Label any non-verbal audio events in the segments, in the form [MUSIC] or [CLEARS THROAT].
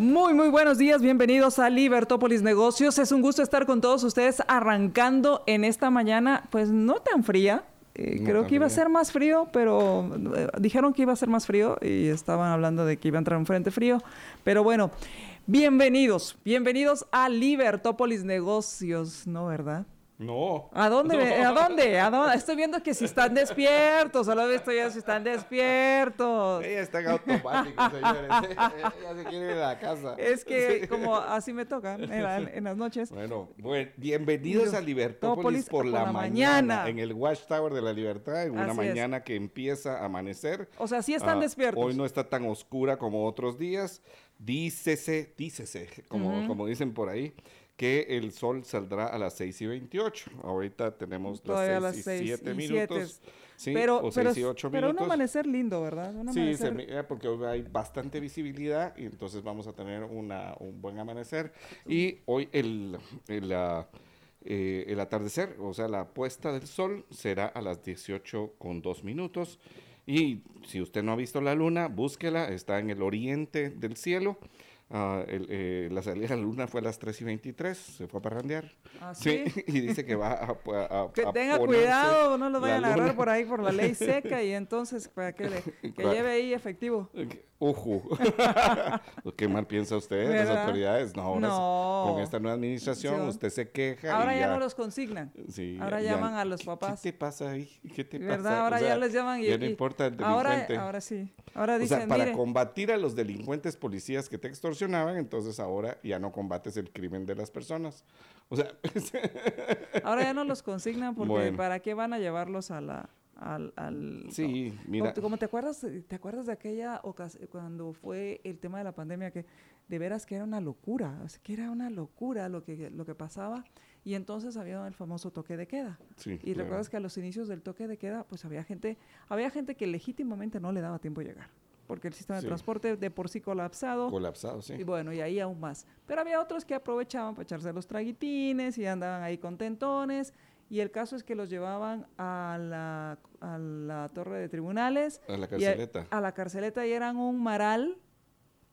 Muy, muy buenos días, bienvenidos a Libertópolis Negocios. Es un gusto estar con todos ustedes arrancando en esta mañana, pues no tan fría. Eh, creo que iba a ser más frío, pero eh, dijeron que iba a ser más frío y estaban hablando de que iba a entrar un frente frío. Pero bueno, bienvenidos, bienvenidos a Libertópolis Negocios, ¿no, verdad? No. ¿A dónde? ¿A [LAUGHS] dónde? ¿A dónde? Estoy viendo que si están despiertos. Solo estoy viendo si están despiertos. Ella está en automático, señores. [LAUGHS] [LAUGHS] Ella se quiere ir a la casa. Es que como así me toca en, las noches. Bueno, bueno bienvenidos a Libertópolis por, la, mañana, En el Watchtower de la Libertad, en una mañana que empieza a amanecer. O sea, sí están ah, despiertos. Hoy no está tan oscura como otros días. Dícese, dícese, como, como dicen por ahí que el sol saldrá a las 6 y 28. Ahorita tenemos las 6 y 7 minutos. Sí, pero, o 6 y 8 minutos. Pero un amanecer lindo, ¿verdad? Un sí, se, porque hoy hay bastante visibilidad y entonces vamos a tener una, un buen amanecer. Y hoy el, el, eh, el atardecer, o sea, la puesta del sol será a las 18 con 2 minutos. Y si usted no ha visto la luna, búsquela, está en el oriente del cielo. Uh, el, eh, la salida de la luna fue a las 3 y 23, se fue a parrandear. ¿Ah, sí? sí? [LAUGHS] y dice que va a. a, [LAUGHS] a que tenga cuidado, no lo vayan a agarrar por ahí por la ley [LAUGHS] seca y entonces para que, le, que lleve ahí efectivo. Uju. [LAUGHS] ¿Qué mal piensa usted, ¿verdad? las autoridades? No, ahora no. con esta nueva administración usted se queja. Ahora ya, no los consignan. Sí, ahora llaman a los papás. ¿Qué te pasa ahí? ¿Qué te ¿verdad? pasa? Ahora ya les llaman y. Ya no importa el delincuente. Ahora, ahora sí. Ahora dicen, o sea, para combatir a los delincuentes policías que te extorsionaban, entonces ahora ya no combates el crimen de las personas. O sea, [LAUGHS] ahora ya no los consignan porque ¿para qué van a llevarlos a la al, al sí, mira. Como, te acuerdas, te acuerdas de aquella ocasión cuando fue el tema de la pandemia que de veras que era una locura, que era una locura lo que lo que pasaba y entonces había el famoso toque de queda. y recuerdas que a los inicios del toque de queda, pues había gente, había gente que legítimamente no le daba tiempo a llegar porque el sistema de transporte de por sí colapsado. Colapsado, sí. Y bueno, y ahí aún más. Pero había otros que aprovechaban para echarse los traguitines y andaban ahí contentones y el caso es que los llevaban a la, a la torre de tribunales. A la carceleta. A, la carceleta y eran un maral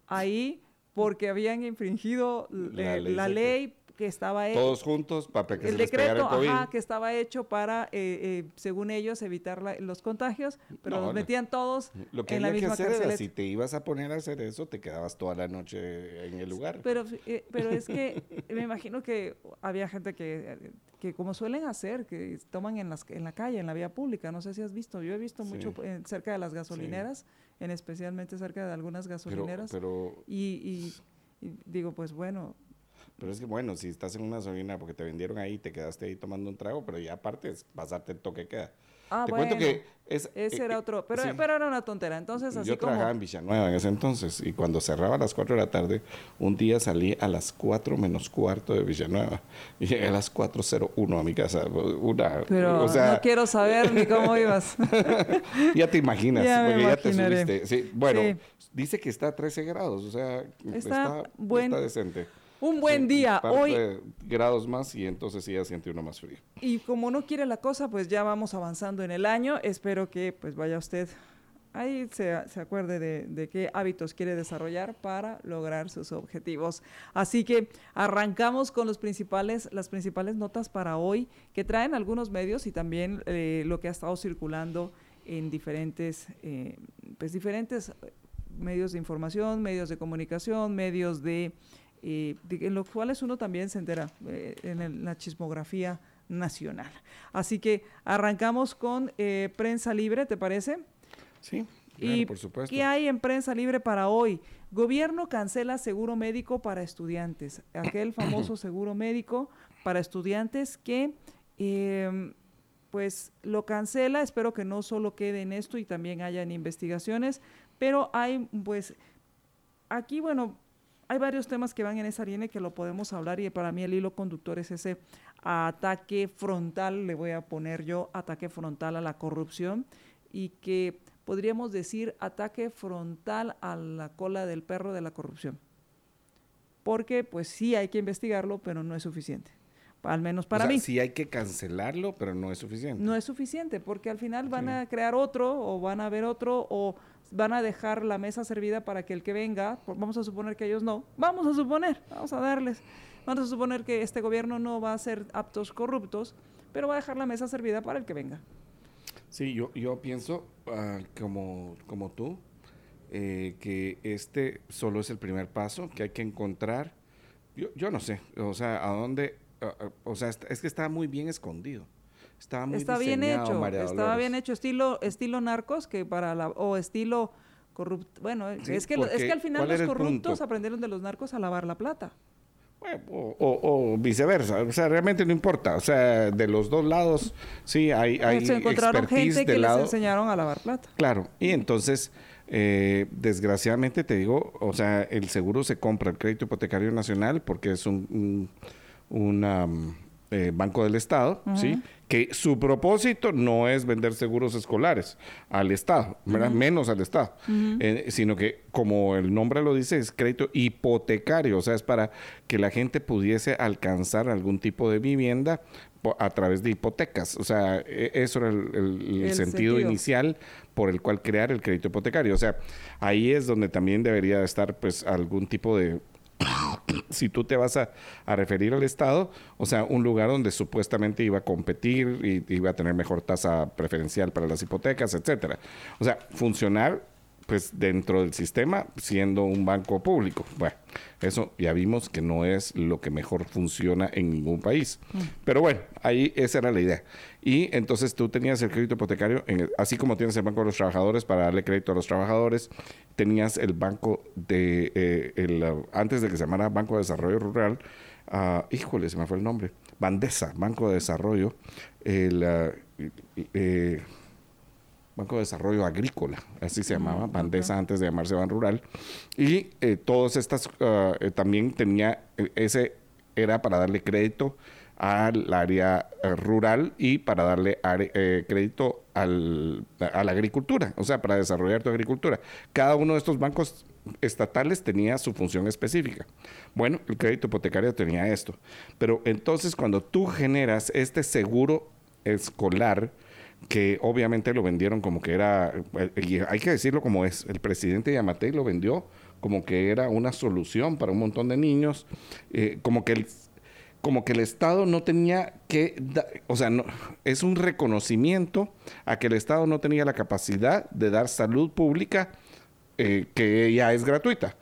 ahí porque habían infringido la, eh, ley, que estaba hecho. Todos juntos para que el se decreto, les el Ajá, que estaba hecho para, eh, eh, según ellos, evitar los contagios, pero los metían todos lo que en la misma que hacer. Era, si te ibas a poner a hacer eso, te quedabas toda la noche en el lugar. Pero, pero es que [LAUGHS] me imagino que había gente que que como suelen hacer, que toman en, las, en la calle, en la vía pública, no sé si has visto, yo he visto mucho cerca de las gasolineras, en especialmente cerca de algunas gasolineras, pero, y, y, digo, pues bueno, pero es que bueno, si estás en una gasolina porque te vendieron ahí, te quedaste ahí tomando un trago, pero ya aparte es pasarte el toque queda. Ah, Te bueno, cuento que es, ese era eh, otro, pero, pero, era una tontera. Entonces, así yo trabajaba en Villanueva en ese entonces y cuando cerraba a las 4 de la tarde, un día salí a las 4 menos cuarto de Villanueva y llegué a las 4.01 a mi casa. Una, pero o sea, no quiero saber ni cómo ibas. [LAUGHS] ya te imaginas, ya porque ya te subiste. Sí, bueno, dice que está a 13 grados, o sea, está, está, buen, está decente. Un buen día. Hoy grados más y entonces sí ya siente uno más frío. Y como no quiere la cosa, pues ya vamos avanzando en el año. Espero que pues vaya usted ahí se, se acuerde de, de, qué hábitos quiere desarrollar para lograr sus objetivos. Así que arrancamos con los principales, las principales notas para hoy que traen algunos medios y también eh, lo que ha estado circulando en diferentes, eh, pues diferentes medios de información, medios de comunicación, medios de en los cuales uno también se entera eh, en la chismografía nacional. Así que arrancamos con eh, Prensa Libre, ¿te parece? Sí, y por supuesto. ¿Qué hay en Prensa Libre para hoy? Gobierno cancela seguro médico para estudiantes. Aquel famoso [CLEARS THROAT] seguro médico para estudiantes que... Em, pues lo cancela, espero que no solo quede en esto y también hayan investigaciones, pero hay pues aquí, bueno, hay varios temas que van en esa línea que lo podemos hablar y para mí el hilo conductor es ese ataque frontal, le voy a poner yo ataque frontal a la corrupción y que podríamos decir ataque frontal a la cola del perro de la corrupción. Porque pues sí hay que investigarlo, pero no es suficiente. Al menos para o sea, mí. Sí hay que cancelarlo, pero no es suficiente. No es suficiente, porque al final van a crear otro o van a ver otro o van a dejar la mesa servida para que el que venga, vamos a suponer que ellos no, vamos a suponer, vamos a darles, vamos a suponer que este gobierno no va a ser aptos corruptos, pero va a dejar la mesa servida para el que venga. Sí, yo, yo pienso uh, como, como tú, eh, que este solo es el primer paso, que hay que encontrar, yo, yo no sé, o sea, a dónde, uh, o sea, es que está muy bien escondido. Estaba muy está bien hecho, estaba bien hecho, estilo, estilo narcos, que para la, o estilo corrupto. Bueno, sí, es, que, es que al final los corruptos aprendieron de los narcos a lavar la plata. Bueno, o, o, o, viceversa, o sea, realmente no importa, o sea, de los dos lados, sí, hay, hay Se encontraron gente que lado. les enseñaron a lavar plata. Claro, y entonces, eh, desgraciadamente te digo, o sea, el seguro se compra, el crédito hipotecario nacional, porque es un, un una, eh, Banco del Estado, uh -huh. ¿sí? que su propósito no es vender seguros escolares al Estado, uh -huh. menos al Estado, uh -huh. eh, sino que, como el nombre lo dice, es crédito hipotecario, o sea, es para que la gente pudiese alcanzar algún tipo de vivienda a través de hipotecas. O sea, eso era el, el, el, el sentido, sentido, inicial por el cual crear el crédito hipotecario. O sea, ahí es donde también debería estar pues algún tipo de si tú te vas a, referir al Estado, o sea, un lugar donde supuestamente iba a competir y iba a tener mejor tasa preferencial para las hipotecas, etcétera. O sea, funcionar pues dentro del sistema siendo un banco público. Bueno, eso ya vimos que no es lo que mejor funciona en ningún país. Mm. Pero bueno, ahí esa era la idea. Y entonces tú tenías el crédito hipotecario, en el, así como tienes el Banco de los Trabajadores para darle crédito a los trabajadores, tenías el banco de, eh, el, antes de que se llamara Banco de Desarrollo Rural, uh, híjole, se me fue el nombre, Bandesa, Banco de Desarrollo, el... Uh, eh, Banco de Desarrollo Agrícola, así se llamaba, uh, Bandesa antes de llamarse Ban Rural. Y eh, todas estas uh, eh, también tenía, ese era para darle crédito al área eh, rural y para darle eh, crédito al, a la agricultura, o sea, para desarrollar tu agricultura. Cada uno de estos bancos estatales tenía su función específica. Bueno, el crédito hipotecario tenía esto. Pero entonces cuando tú generas este seguro escolar, que obviamente lo vendieron como que era, hay que decirlo como es, el presidente Yamatei lo vendió como que era una solución para un montón de niños, eh, como que el como que el Estado no tenía que, o sea, no, es un reconocimiento a que el Estado no tenía la capacidad de dar salud pública eh, que ya es gratuita.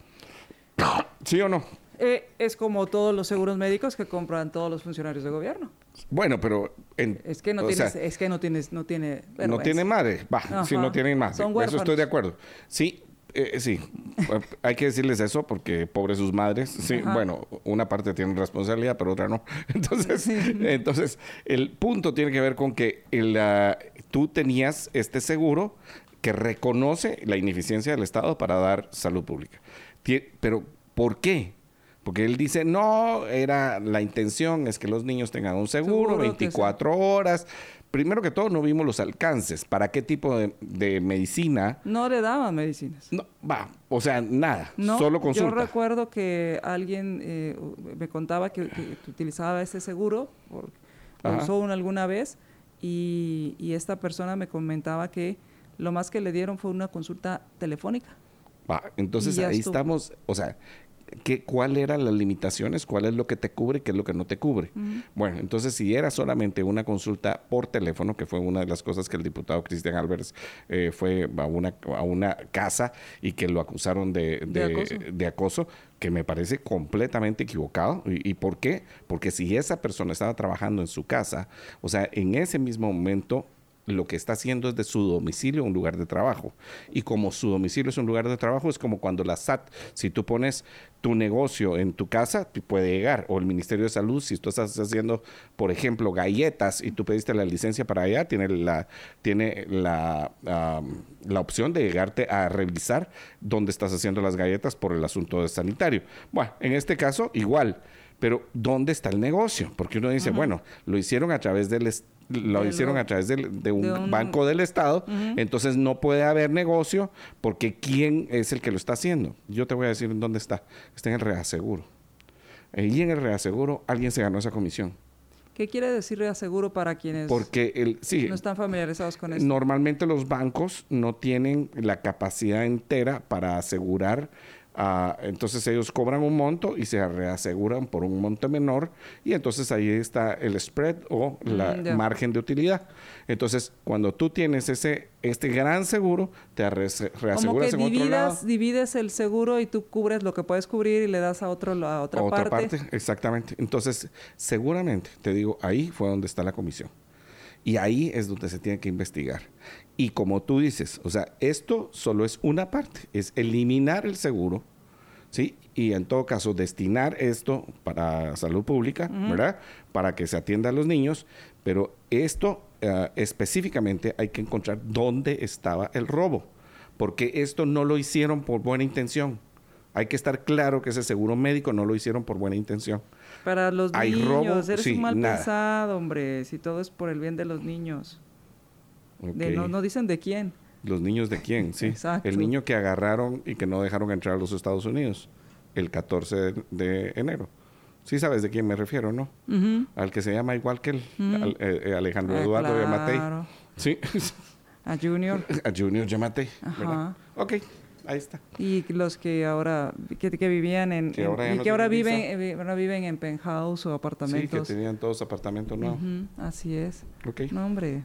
¿Sí o no? Eh, es como todos los seguros médicos que compran todos los funcionarios de gobierno. Bueno, pero en, es que no tienes, sea, es que no tienes, no tiene, no tiene madre, va, si no tienen madre, Son eso estoy de acuerdo. Sí, eh, sí, [LAUGHS] hay que decirles eso porque pobres sus madres. Sí, Ajá. bueno, una parte tiene responsabilidad, pero otra no. [LAUGHS] Entonces, sí. entonces el punto tiene que ver con que el, uh, tú tenías este seguro que reconoce la ineficiencia del Estado para dar salud pública. Tien, pero, ¿por qué? Porque él dice, no, era la intención es que los niños tengan un seguro, seguro 24 sí. horas. Primero que todo, no vimos los alcances. ¿Para qué tipo de, de medicina? No le daban medicinas. No, va, o sea, nada, no, solo consulta. Yo recuerdo que alguien eh, me contaba que, que, utilizaba ese seguro, por, lo usó una, alguna vez, y, y esta persona me comentaba que lo más que le dieron fue una consulta telefónica. Va, entonces ahí estuvo. estamos, o sea, ¿Qué, ¿Cuál eran las limitaciones? ¿Cuál es lo que te cubre? ¿Qué es lo que no te cubre? Uh -huh. Bueno, entonces si era solamente una consulta por teléfono, que fue una de las cosas que el diputado Cristian Álvarez eh, fue a una, a una casa y que lo acusaron de, de, ¿De, acoso? de acoso? que me parece completamente equivocado. ¿Y, ¿Y, por qué? Porque si esa persona estaba trabajando en su casa, o sea, en ese mismo momento lo que está haciendo es de su domicilio un lugar de trabajo. Y como su domicilio es un lugar de trabajo, es como cuando la SAT, si tú pones tu negocio en tu casa, puede llegar. O el Ministerio de Salud, si tú estás haciendo, por ejemplo, galletas y tú pediste la licencia para allá, tiene la, tiene la, la opción de llegarte a revisar dónde estás haciendo las galletas por el asunto de sanitario. Bueno, en este caso, igual. Pero ¿dónde está el negocio? Porque uno dice, bueno, lo hicieron a través del lo hicieron a través de, un, banco del Estado, entonces no puede haber negocio porque ¿quién es el que lo está haciendo? Yo te voy a decir dónde está. Está en el reaseguro. Y en el reaseguro alguien se ganó esa comisión. ¿Qué quiere decir reaseguro para quienes Porque el, sí, no están familiarizados con eso? Normalmente los bancos no tienen la capacidad entera para asegurar Ah, entonces ellos cobran un monto y se reaseguran por un monto menor y entonces ahí está el spread o la margen de utilidad. Entonces, cuando tú tienes ese este gran seguro, te reaseguras Como que en dividas, otro lado. divides el seguro y tú cubres lo que puedes cubrir y le das a otro a otra, otra parte. Exactamente. Entonces, seguramente, te digo, ahí fue donde está la comisión. Y ahí es donde se tiene que investigar. Y como tú dices, o sea, esto solo es una parte, es eliminar el seguro, ¿sí? Y en todo caso, destinar esto para salud pública, ¿verdad? Para que se atienda a los niños, pero esto eh, específicamente hay que encontrar dónde estaba el robo, porque esto no lo hicieron por buena intención. Hay que estar claro que ese seguro médico no lo hicieron por buena intención. Para los niños, eres un mal pensado, hombre, si todo es por el bien de los niños no, dicen de quién. Los niños de quién, sí. El niño que agarraron y que no dejaron entrar a los Estados Unidos el 14 de, enero. Sí sabes de quién me refiero, ¿no? Al que se llama igual que él, eh, eh, Alejandro ah, Eduardo Yamatei. Sí. A Junior. [LAUGHS] A Junior Yamatei. Ajá. Ok, ahí está. Y los que ahora, que, vivían en, y que ahora viven, eh, ahora viven en penthouse o apartamentos. Sí, que tenían todos apartamentos nuevos. Así es. Ok. No, hombre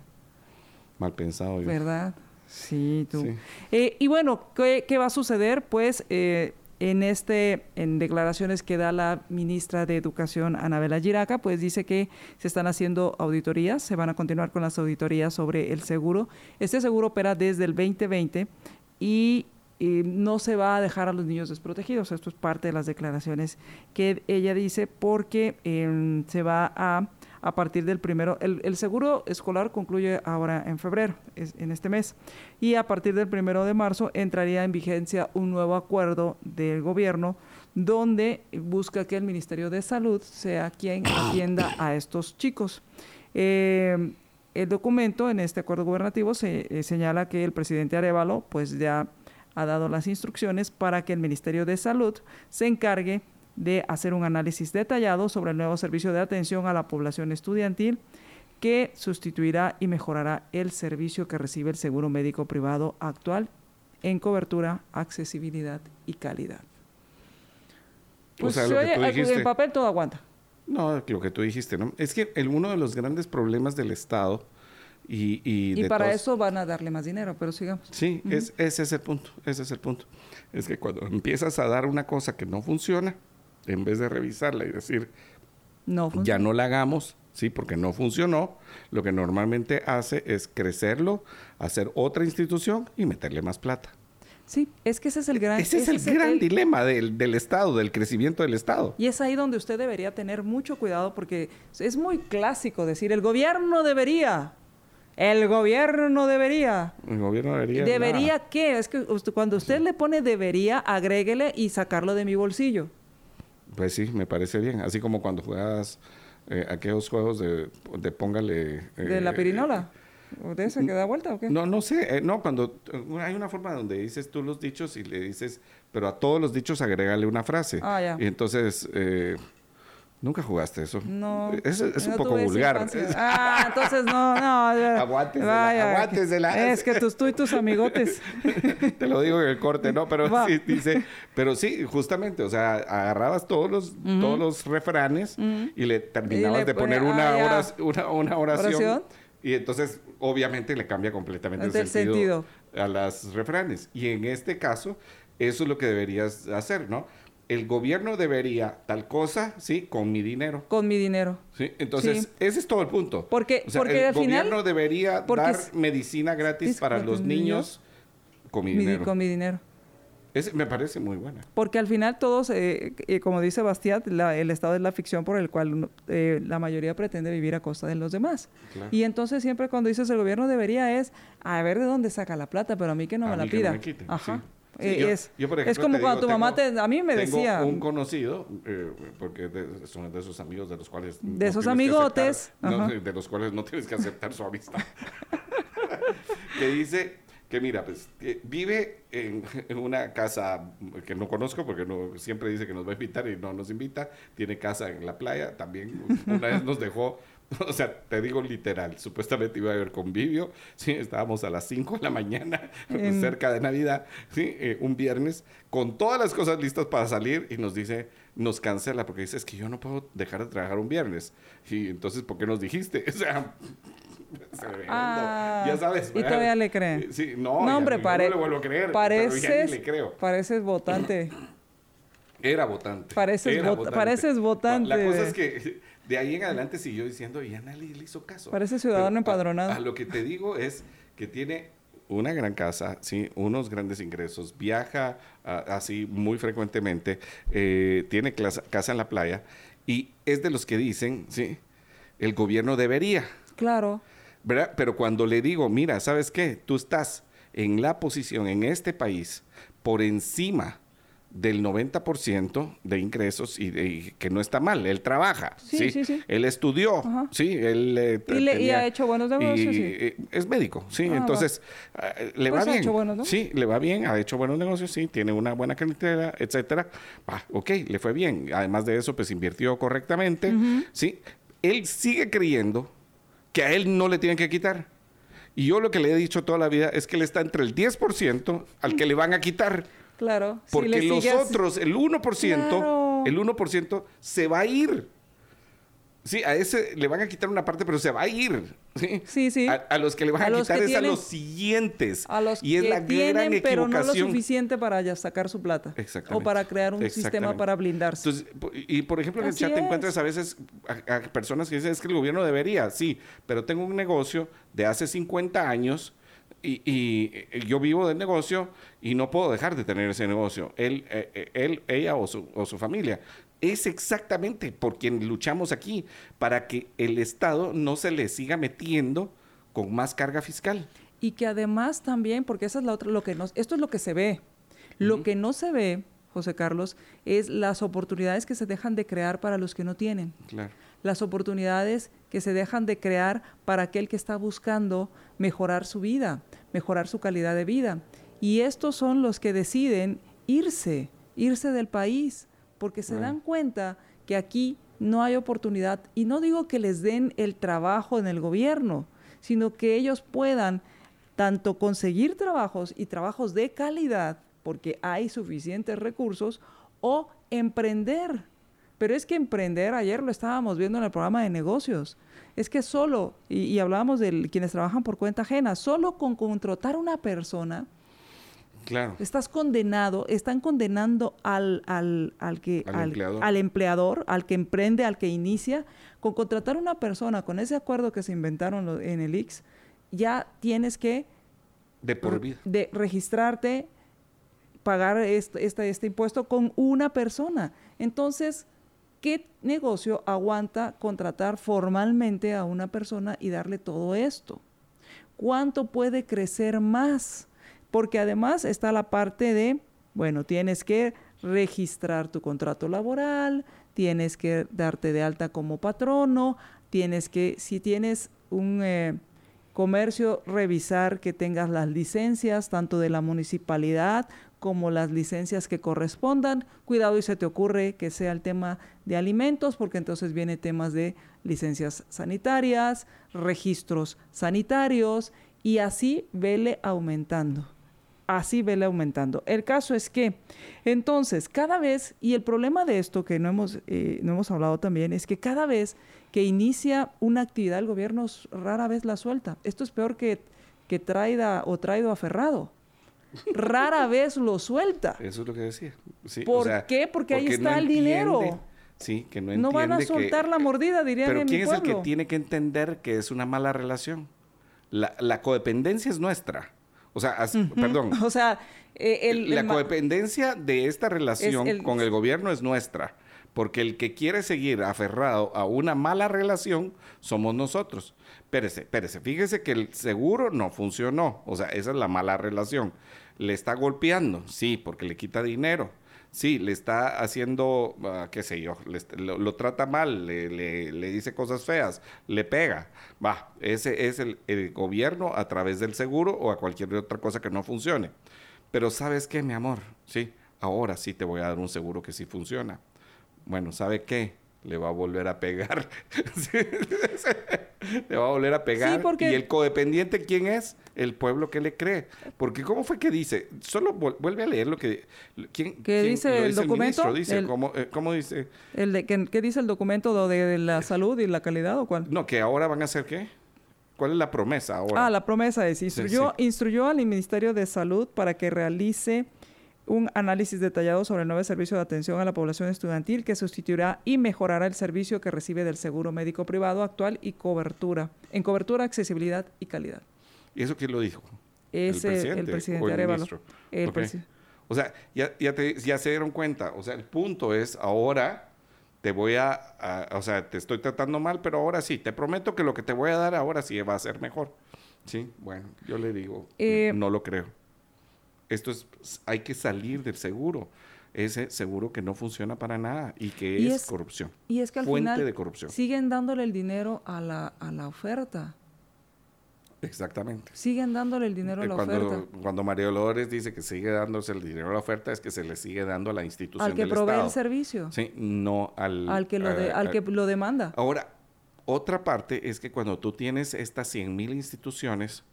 mal pensado. ¿Verdad? Sí, tú. Eh, y bueno, ¿qué, va a suceder? Pues eh, en este, en declaraciones que da la ministra de Educación, Anabela Giraca, pues dice que se están haciendo auditorías, se van a continuar con las auditorías sobre el seguro. Este seguro opera desde el 2020 y no se va a dejar a los niños desprotegidos. Esto es parte de las declaraciones que ella dice porque em, se va a a partir del primero. El, seguro escolar concluye ahora en febrero, en este mes, y a partir del primero de marzo entraría en vigencia un nuevo acuerdo del gobierno donde busca que el Ministerio de Salud sea quien atienda a estos chicos. Eh, el documento en este acuerdo gubernativo se eh, señala que el presidente Arevalo pues ya ha dado las instrucciones para que el Ministerio de Salud se encargue de hacer un análisis detallado sobre el nuevo servicio de atención a la población estudiantil que sustituirá y mejorará el servicio que recibe el seguro médico privado actual en cobertura, accesibilidad y calidad. Pues en papel todo aguanta. No, lo que tú dijiste, ¿no? Es que el, uno de los grandes problemas del Estado y... Y, para eso van a darle más dinero, pero sigamos. Sí, es, ese es el punto, ese es el punto. Es que cuando empiezas a dar una cosa que no funciona, en vez de revisarla y decir, no ya no la hagamos, sí, porque no funcionó, lo que normalmente hace es crecerlo, hacer otra institución y meterle más plata. Sí, es que ese es el gran... Ese, es el gran dilema del, del, Estado, del crecimiento del Estado. Y es ahí donde usted debería tener mucho cuidado porque es muy clásico decir, el gobierno debería, el gobierno debería. El gobierno debería. ¿Debería qué? Es que cuando usted le pone debería, agréguele y sacarlo de mi bolsillo. Pues sí, me parece bien. Así como cuando juegas eh, aquellos juegos de, de póngale... ¿De la eh, pirinola? ¿O de esa que da vuelta o qué? No, no sé. Eh, no, cuando... hay una forma donde dices tú los dichos y le dices... Pero a todos los dichos agrégale una frase. Ah, ya. Y entonces... Nunca jugaste eso. No. Es, es un poco vulgar. [LAUGHS] Ah, entonces no, no. Aguántesela, Es que tus, tú y tus amigotes. [LAUGHS] Te lo digo en el corte, ¿no? Pero sí, dice, pero sí, justamente, o sea, agarrabas todos los, todos los refranes y le terminabas de poner una, ah, una, oración, Y entonces, obviamente, le cambia completamente el, sentido, a las refranes. Y en este caso, eso es lo que deberías hacer, ¿no? El gobierno debería tal cosa, sí, con mi dinero. Con mi dinero. Sí, entonces ese es todo el punto. Porque, porque el final, gobierno debería dar medicina gratis para los niños con mi, dinero. Con mi dinero. Me parece muy buena. Porque al final todos, eh, eh, como dice Bastiat, el Estado es la ficción por el cual eh, la mayoría pretende vivir a costa de los demás. Y entonces siempre cuando dices el gobierno debería es, a ver de dónde saca la plata, pero a mí que no me la pida. Ajá. Es, es como cuando tu mamá te, a mí me decía un conocido porque son de esos amigos de los cuales de esos amigotes de los cuales no tienes que aceptar su amistad [LAUGHS] que dice que mira, pues eh, vive en, una casa que no conozco porque no siempre dice que nos va a invitar y no nos invita. Tiene casa en la playa también. Una vez nos dejó, [LAUGHS] o sea, te digo literal, supuestamente iba a haber convivio. Sí, estábamos a las 5 de la mañana, [LAUGHS] cerca de Navidad, sí, eh, un viernes, con todas las cosas listas para salir y nos dice, nos cancela porque dice, es que yo no puedo dejar de trabajar un viernes. Y entonces, ¿por qué nos dijiste? [LAUGHS] O sea, Ah, ya sabes. Y todavía le creen. Eh, sí, no, no hombre, no le vuelvo a creer. Pareces, le creo. pareces votante. Era votante. Pareces, Era votante. pareces votante. La cosa es que de ahí en adelante siguió diciendo y Ana le, hizo caso. Parece ciudadano empadronado. A, lo que te digo es que tiene una gran casa, ¿sí? unos grandes ingresos, viaja así muy frecuentemente, eh, tiene casa en la playa y es de los que dicen, ¿sí? el gobierno debería. Claro. Pero cuando le digo, mira, ¿sabes qué? Tú estás en la posición en este país por encima del 90% de ingresos y, que no está mal, él trabaja, sí, sí, sí, él estudió, sí, él eh, y, ha hecho buenos negocios, sí. Eh, es médico, sí, ah, entonces ah, le va pues bien, sí, le va bien, ha hecho buenos negocios, sí, tiene una buena cartera, etcétera, ah, ok, le fue bien, además de eso, pues invirtió correctamente, sí, él sigue creyendo que a él no le tienen que quitar. Y yo lo que le he dicho toda la vida es que él está entre el 10% al que le van a quitar. Claro. Porque los otros, el 1%, el 1% se va a ir. Sí, a ese le van a quitar una parte, pero se va a ir. Sí, sí. A, los que le van a, quitar es a los siguientes. A los y es la gran equivocación. pero no lo suficiente para ya sacar su plata. O para crear un sistema para blindarse. Entonces, y por ejemplo, en el chat te encuentras a veces a, personas que dicen, es que el gobierno debería, sí, pero tengo un negocio de hace 50 años y, y, yo vivo del negocio y no puedo dejar de tener ese negocio. Él, eh, eh, él ella o su, o su familia es exactamente por quien luchamos aquí, para que el Estado no se le siga metiendo con más carga fiscal. Y que además también, porque esa es la otra, lo que nos, esto es lo que se ve. Lo que no se ve, José Carlos, es las oportunidades que se dejan de crear para los que no tienen. Las oportunidades que se dejan de crear para aquel que está buscando mejorar su vida, mejorar su calidad de vida. Y estos son los que deciden irse, irse del país, porque se dan cuenta que aquí no hay oportunidad. Y no digo que les den el trabajo en el gobierno, sino que ellos puedan tanto conseguir trabajos y trabajos de calidad, porque hay suficientes recursos, o emprender. Pero es que emprender, ayer lo estábamos viendo en el programa de negocios, es que solo, y, y hablábamos de quienes trabajan por cuenta ajena, solo con contratar una persona, Estás condenado, están condenando al, al, al que, al, empleador. al, que emprende, al que inicia, con contratar una persona con ese acuerdo que se inventaron en el IX, ya tienes que de por vida. De registrarte, pagar este, este, este impuesto con una persona. Entonces, ¿qué negocio aguanta contratar formalmente a una persona y darle todo esto? ¿Cuánto puede crecer más? porque además está la parte de, bueno, tienes que registrar tu contrato laboral, tienes que darte de alta como patrono, tienes que, si tienes un eh, comercio, revisar que tengas las licencias, tanto de la municipalidad como las licencias que correspondan. Cuidado y se te ocurre que sea el tema de alimentos, porque entonces viene temas de licencias sanitarias, registros sanitarios, y así vele aumentando así vele aumentando. El caso es que, entonces, cada vez, y el problema de esto que no hemos, eh, no hemos hablado también, es que cada vez que inicia una actividad el gobierno rara vez la suelta. Esto es peor que, que traida o traído aferrado. Rara vez lo suelta. Eso es lo que decía. ¿Por qué? Porque, ahí está el dinero. Sí, que no No van a soltar la mordida, dirían Pero en ¿quién mi es el que tiene que entender que es una mala relación? La, la codependencia es nuestra. O sea, as- perdón. [LAUGHS] O sea, eh, el, la el codependencia de esta relación el- con el gobierno es nuestra. Porque el que quiere seguir aferrado a una mala relación somos nosotros. Espérese, espérese. Fíjese que el seguro no funcionó. O sea, esa es la mala relación. Le está golpeando, sí, porque le quita dinero. Sí, le está haciendo, ah, qué sé yo, le lo, trata mal, le dice cosas feas, le pega. Va, ese es el, el gobierno a través del seguro o a cualquier otra cosa que no funcione. Pero ¿sabes qué, mi amor? Sí, ahora sí te voy a dar un seguro que sí funciona. Bueno, ¿sabe qué? Le va a volver a pegar. [LAUGHS] Le va a volver a pegar. Sí, porque- ¿Y el codependiente quién es? El pueblo que le cree. Porque ¿cómo fue que dice? Solo vuel- vuelve a leer lo que... ¿Quién, ¿Qué quién- dice lo el documento? dice, El- ¿cómo, eh, cómo dice? el de, ¿qué, qué dice el documento de, la salud y la calidad o cuál? No, que ahora van a hacer qué? ¿Cuál es la promesa ahora? Ah, la promesa es, instruyó, sí. instruyó al Ministerio de Salud para que realice un análisis detallado sobre el nuevo servicio de atención a la población estudiantil que sustituirá y mejorará el servicio que recibe del seguro médico privado actual y cobertura, en cobertura, accesibilidad y calidad. ¿Y eso quién lo dijo? Es ¿El presidente el presidente o el Arevalo. El presi- O sea, ya, ya, te- ya se dieron cuenta. O sea, el punto es ahora te voy a, a- o sea, te estoy tratando mal, pero ahora sí, te prometo que lo que te voy a dar ahora sí va a ser mejor. Sí, bueno, yo le digo, Eh, no lo creo. Esto es, hay que salir del seguro. Ese seguro que no funciona para nada y que Y es, es- corrupción. Y es que al Fuente final de corrupción. siguen dándole el dinero a la, a la oferta. Exactamente. Siguen dándole el dinero a Eh, la cuando, oferta. cuando María Dolores dice que sigue dándose el dinero a la oferta, es que se le sigue dando a la institución Al que del provee Estado. el servicio. Sí, no al... Al que lo, de- a- al a- que lo demanda. Ahora, otra parte es que cuando tú tienes estas 100 mil instituciones,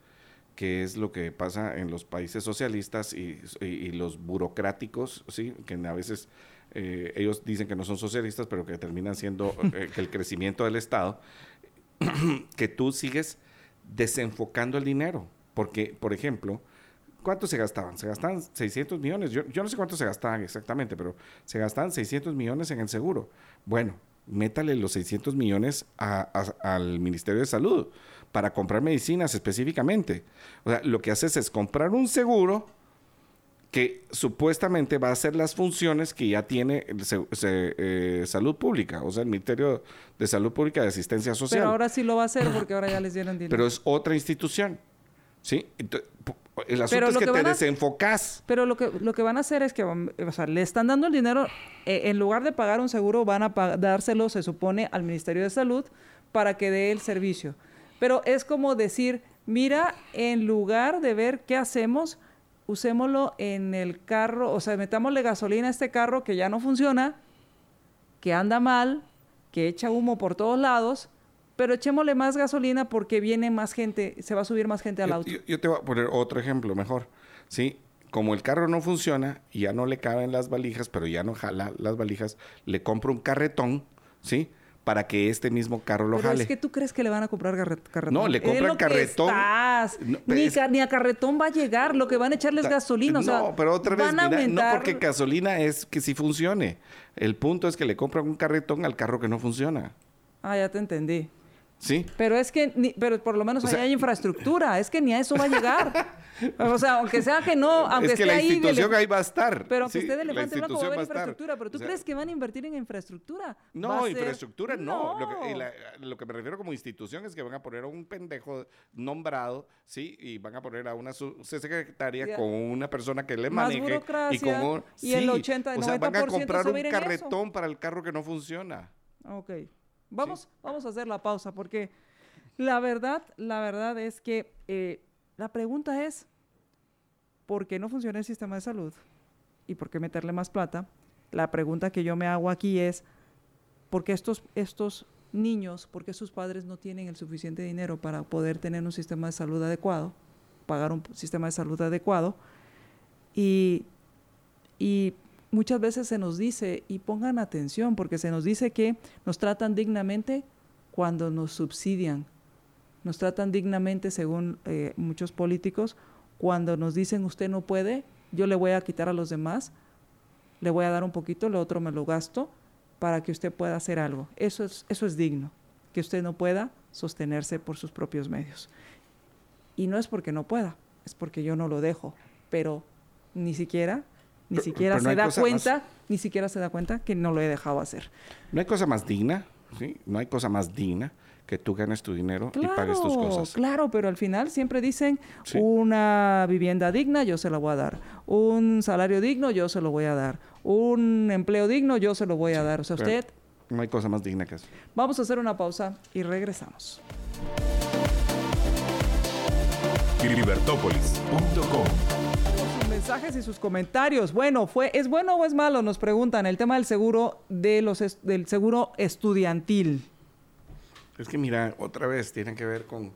que es lo que pasa en los países socialistas y, y- y los burocráticos, ¿sí? que a veces eh, ellos dicen que no son socialistas, pero que terminan siendo [LAUGHS] eh, que el crecimiento del Estado, [CLEARS THROAT] que tú sigues desenfocando el dinero. Porque, por ejemplo, ¿cuánto se gastaban? Se gastaban 600 millones. Yo, yo no sé cuánto se gastaban exactamente, pero se gastaban 600 millones en el seguro. Bueno, métale los 600 millones a- a- al Ministerio de Salud para comprar medicinas específicamente. O sea, lo que haces es comprar un seguro que supuestamente va a hacer las funciones que ya tiene el se- se- eh, salud pública, o sea, el Ministerio de Salud Pública de Asistencia Social Pero ahora sí lo va a hacer porque ahora ya les dieron dinero. pero es otra institución. ¿Sí? El asunto Pero es lo que, que te a- desenfocas. Pero lo que, lo que van a hacer es que, um, o sea, le están dando el dinero, eh, en lugar de pagar un seguro, van a dárselo, se supone, al Ministerio de Salud para que dé el servicio. Pero es como decir, mira, en lugar de ver qué hacemos, usémoslo en el carro, o sea, metámosle gasolina a este carro que ya no funciona, que anda mal, que echa humo por todos lados, pero echémosle más gasolina porque viene más gente, se va a subir más gente al Yo, auto. yo- yo te voy a poner otro ejemplo mejor. ¿Sí? Como el carro no funciona y ya no le caben las valijas, pero ya no jala las valijas, le compro un carretón, ¿sí? Para que este mismo carro lo Pero jale. es que tú crees que le van a comprar carretón. No, le compran lo que carretón. estás. No, ni, es- ca- ni a carretón va a llegar. Lo que van a echarles Ta- gasolina. O sea, no, pero otra vez, no porque gasolina es que sí funcione. El punto es que le compran un carretón al carro que no funciona. Ah, ya te entendí. ¿Sí? Pero es que, ni- pero por lo menos O ahí sea- hay infraestructura. Es que ni a eso va a llegar. [LAUGHS] o sea, aunque sea que no, aunque es que esté la institución ahí va a estar. Pero aunque Sí, esté de elefante blanco va a haber infraestructura. Pero tú O sea, crees que van a invertir en infraestructura. No, ser- infraestructura no. Lo, que, No. la- lo que me refiero como institución es que van a poner a un pendejo nombrado, ¿sí? Y van a poner a una secretaria con una persona que le Más maneje. y con un, y el sí, 80, O sea, van a 90% comprar un en eso. carretón para el carro que no funciona. Ok. Vamos, vamos a hacer la pausa porque la verdad, la verdad es que eh, la pregunta es ¿por qué no funciona el sistema de salud? ¿Y por qué meterle más plata? La pregunta que yo me hago aquí es ¿por qué estos, estos niños, por qué sus padres no tienen el suficiente dinero para poder tener un sistema de salud adecuado, pagar un sistema de salud adecuado? Y, y muchas veces se nos dice, y pongan atención, porque se nos dice que nos tratan dignamente cuando nos subsidian, nos tratan dignamente, según eh, muchos políticos, cuando nos dicen usted no puede, yo le voy a quitar a los demás, le voy a dar un poquito, lo otro me lo gasto para que usted pueda hacer algo. Eso es, eso es digno, que usted no pueda sostenerse por sus propios medios. Y no es porque no pueda, es porque yo no lo dejo, pero ni siquiera, ni siquiera se da cuenta, ni siquiera se da cuenta que no lo he dejado hacer. No hay cosa más digna, ¿sí? No hay cosa más digna que tú ganes tu dinero y pagues tus cosas. Claro, pero al final siempre dicen una vivienda digna, yo se la voy a dar. Un salario digno, yo se lo voy a dar. Un empleo digno, yo se lo voy a dar. O sea, usted... No hay cosa más digna que eso. Vamos a hacer una pausa y regresamos. Libertópolis.com mensajes y sus comentarios. Bueno, fue ¿es bueno o es malo? Nos preguntan el tema del seguro de los del seguro estudiantil. Es que mira, otra vez tiene que ver con,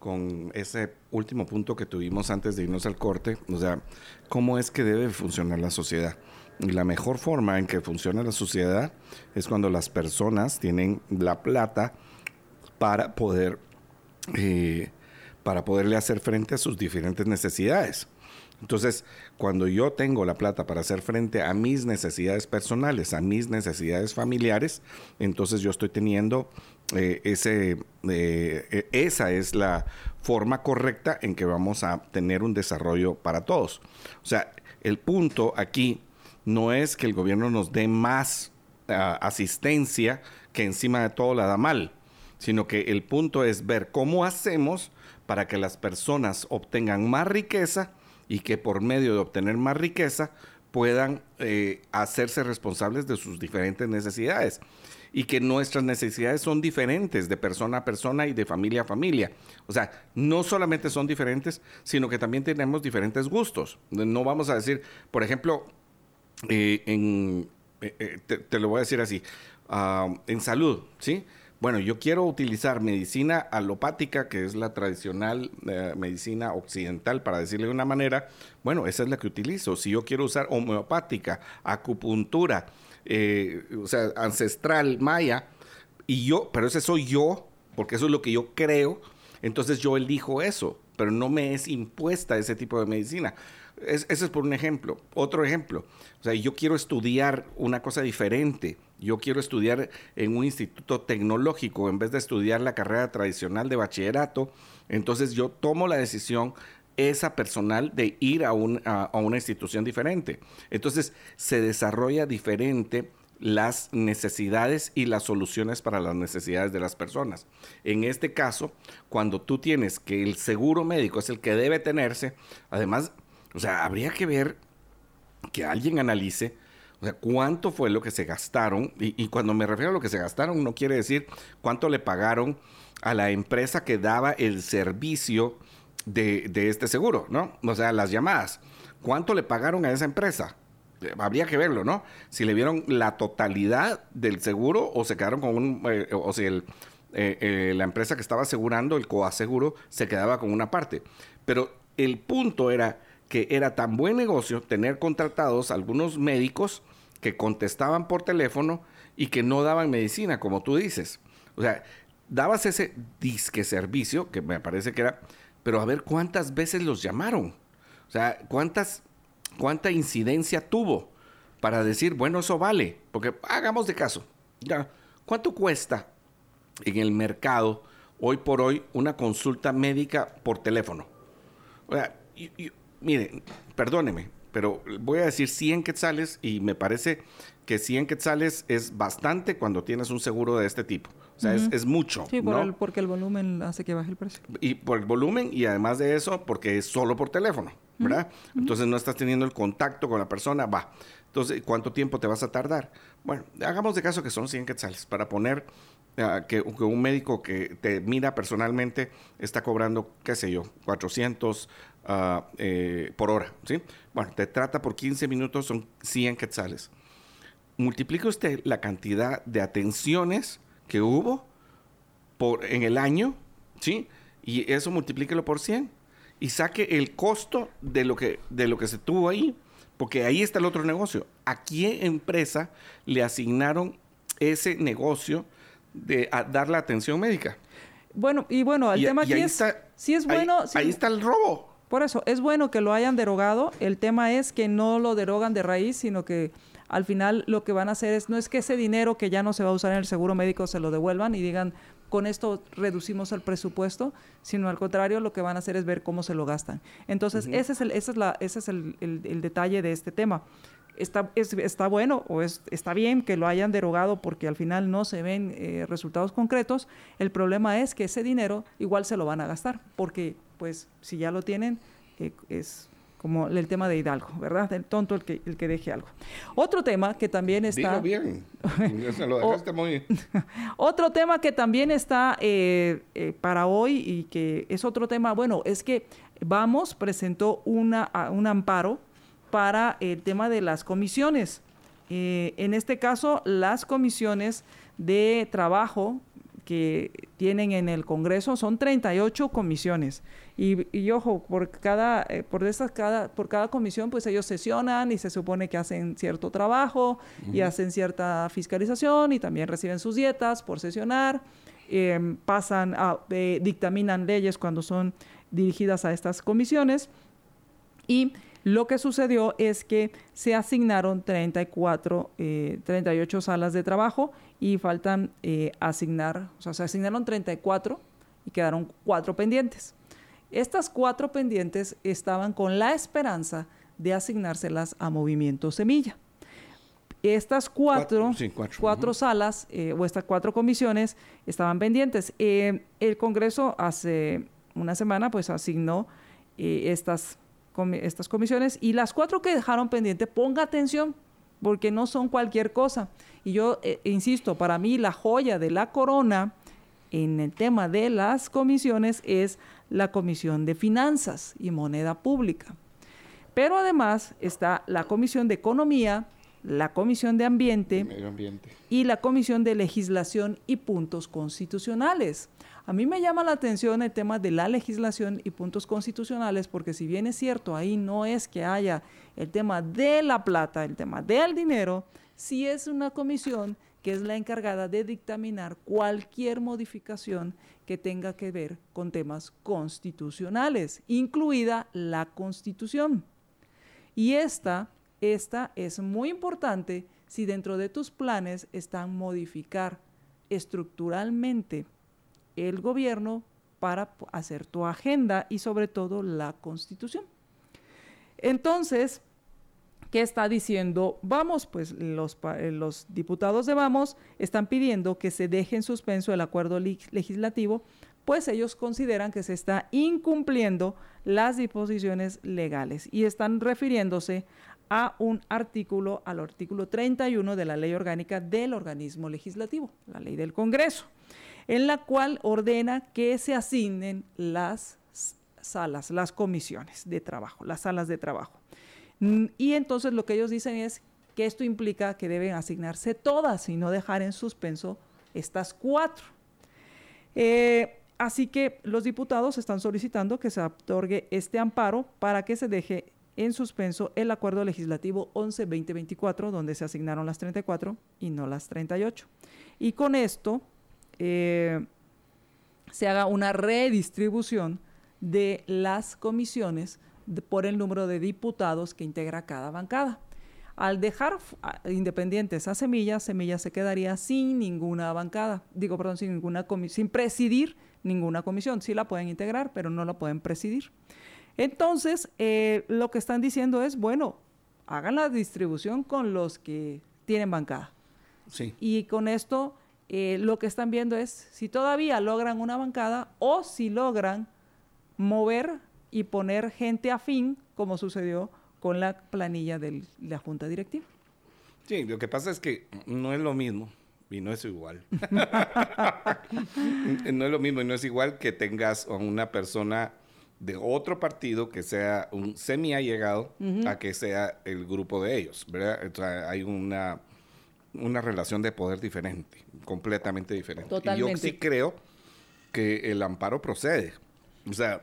con ese último punto que tuvimos antes de irnos al corte, o sea, cómo es que debe funcionar la sociedad. Y la mejor forma en que funciona la sociedad es cuando las personas tienen la plata para poder eh, para poderle hacer frente a sus diferentes necesidades. Entonces, cuando yo tengo la plata para hacer frente a mis necesidades personales, a mis necesidades familiares, entonces yo estoy teniendo eh, ese, eh, e, esa es la forma correcta en que vamos a tener un desarrollo para todos. O sea, el punto aquí no es que el gobierno nos dé más ah, asistencia que encima de todo la da mal, sino que el punto es ver cómo hacemos para que las personas obtengan más riqueza y que por medio de obtener más riqueza puedan eh, hacerse responsables de sus diferentes necesidades y que nuestras necesidades son diferentes de persona a persona y de familia a familia. O sea, no solamente son diferentes, sino que también tenemos diferentes gustos. No vamos a decir, por ejemplo, eh, en, eh, te, lo voy a decir así, ah, en salud, ¿sí? Bueno, yo quiero utilizar medicina alopática, que es la tradicional eh, medicina occidental, para decirle de una manera, bueno, esa es la que utilizo. Si yo quiero usar homeopática, acupuntura, eh, o sea, ancestral, maya, y yo, pero ese soy yo, porque eso es lo que yo creo, entonces yo elijo eso, pero no me es impuesta ese tipo de medicina. ese es por un ejemplo. Otro ejemplo, o sea, yo quiero estudiar una cosa diferente yo quiero estudiar en un instituto tecnológico en vez de estudiar la carrera tradicional de bachillerato, entonces yo tomo la decisión esa personal de ir a, a, una institución diferente. Entonces se desarrolla diferente las necesidades y las soluciones para las necesidades de las personas. En este caso, cuando tú tienes que el seguro médico es el que debe tenerse, además, o sea, habría que ver que alguien analice o sea, ¿cuánto fue lo que se gastaron? Y, cuando me refiero a lo que se gastaron, no quiere decir cuánto le pagaron a la empresa que daba el servicio de, este seguro, ¿no? O sea, las llamadas. ¿Cuánto le pagaron a esa empresa? Eh, habría que verlo, ¿no? Si le vieron la totalidad del seguro o se quedaron con un... Eh, o si eh, la empresa que estaba asegurando, el coaseguro, se quedaba con una parte. Pero el punto era que era tan buen negocio tener contratados algunos médicos que contestaban por teléfono y que no daban medicina, como tú dices. O sea, dabas ese disque servicio, que me parece que era, pero a ver cuántas veces los llamaron. O sea, cuántas, cuánta incidencia tuvo para decir, bueno, eso vale. Porque hagamos de caso. Ya, ¿cuánto cuesta en el mercado hoy por hoy una consulta médica por teléfono? O sea, mire, perdóneme, pero voy a decir 100 quetzales y me parece que 100 quetzales es bastante cuando tienes un seguro de este tipo. O sea, es, mucho. Sí, porque el volumen hace que baje el precio. Y por el volumen y además de eso, porque es solo por teléfono, ¿verdad? Entonces no estás teniendo el contacto con la persona, va. Entonces, ¿cuánto tiempo te vas a tardar? Bueno, hagamos de caso que son 100 quetzales para poner ah, que, un médico que te mira personalmente está cobrando, qué sé yo, 400 uh, eh, por hora, ¿sí? Bueno, te trata por 15 minutos, son 100 quetzales. Multiplica usted la cantidad de atenciones que hubo por, en el año, ¿sí? Y eso multiplíquelo por 100 y saque el costo de lo que, de lo que se tuvo ahí, porque ahí está el otro negocio. ¿A qué empresa le asignaron ese negocio de dar la atención médica? Bueno, y bueno, el tema aquí es, si es bueno... Ahí, está el robo. Por eso, es bueno que lo hayan derogado. El tema es que no lo derogan de raíz, sino que al final lo que van a hacer es, no es que ese dinero que ya no se va a usar en el seguro médico se lo devuelvan y digan, con esto reducimos el presupuesto, sino al contrario, lo que van a hacer es ver cómo se lo gastan. Entonces, ese es, el, ese es, la, ese es el, el, detalle de este tema. Está, es, está bueno o es, está bien que lo hayan derogado porque al final no se ven eh, resultados concretos. El problema es que ese dinero igual se lo van a gastar porque, pues, si ya lo tienen, eh, es como el tema de Hidalgo, ¿verdad? El tonto el que, el que deje algo. Otro tema que también está... bien, lo [LAUGHS] dejaste muy... [LAUGHS] otro tema que también está eh, eh, para hoy y que es otro tema, bueno, es que Vamos presentó una, un amparo para el tema de las comisiones. Eh, en este caso, las comisiones de trabajo que tienen en el Congreso son 38 comisiones. Y, y ojo, por cada, eh, por, esas, cada, por cada comisión, pues ellos sesionan y se supone que hacen cierto trabajo y hacen cierta fiscalización y también reciben sus dietas por sesionar. Em, pasan a, eh, dictaminan leyes cuando son dirigidas a estas comisiones. Y lo que sucedió es que se asignaron 34, 38 salas de trabajo y faltan eh, asignar, o sea, se asignaron 34 y quedaron cuatro pendientes. Estas cuatro pendientes estaban con la esperanza de asignárselas a Movimiento Semilla. Estas cuatro, cuatro, salas eh, o estas cuatro comisiones estaban pendientes. Eh, el Congreso hace una semana pues asignó estas, estas comisiones y las cuatro que dejaron pendientes, ponga atención porque no son cualquier cosa. Y yo eh, insisto, para mí la joya de la corona en el tema de las comisiones es la Comisión de Finanzas y Moneda Pública. Pero además está la Comisión de Economía, la Comisión de Ambiente, Ambiente, y la Comisión de Legislación y Puntos Constitucionales. A mí me llama la atención el tema de la legislación y puntos constitucionales, porque si bien es cierto, ahí no es que haya el tema de la plata, el tema del dinero, sí es una comisión que es la encargada de dictaminar cualquier modificación que tenga que ver con temas constitucionales, incluida la constitución. Y esta, esta es muy importante si dentro de tus planes están modificar estructuralmente el gobierno para hacer tu agenda y sobre todo la constitución. Entonces, ¿qué está diciendo Vamos? Pues los, eh, los diputados de Vamos están pidiendo que se deje en suspenso el acuerdo legislativo, pues ellos consideran que se está incumpliendo las disposiciones legales y están refiriéndose a un artículo, al artículo 31 de la ley orgánica del organismo legislativo, la ley del Congreso en la cual ordena que se asignen las salas, las comisiones de trabajo, las salas de trabajo. Mm, y entonces lo que ellos dicen es que esto implica que deben asignarse todas y no dejar en suspenso estas cuatro. Eh, así que los diputados están solicitando que se otorgue este amparo para que se deje en suspenso el acuerdo legislativo 11-2024, donde se asignaron las 34 y no las 38. Y con esto eh, se haga una redistribución de las comisiones por el número de diputados que integra cada bancada. Al dejar independientes a Semilla, Semilla se quedaría sin ninguna bancada, digo, perdón, sin ninguna sin presidir ninguna comisión. Sí la pueden integrar, pero no la pueden presidir. Entonces, eh, lo que están diciendo es, bueno, hagan la distribución con los que tienen bancada. Sí. Y con esto eh, lo que están viendo es si todavía logran una bancada o si logran mover y poner gente afín, como sucedió con la planilla de la Junta Directiva. Sí, lo que pasa es que no es lo mismo y no es igual. [LAUGHS] no es lo mismo y no es igual que tengas a una persona de otro partido que sea un semi allegado a que sea el grupo de ellos, ¿verdad? hay una una relación de poder diferente, completamente diferente. Y yo sí creo que el amparo procede. O sea,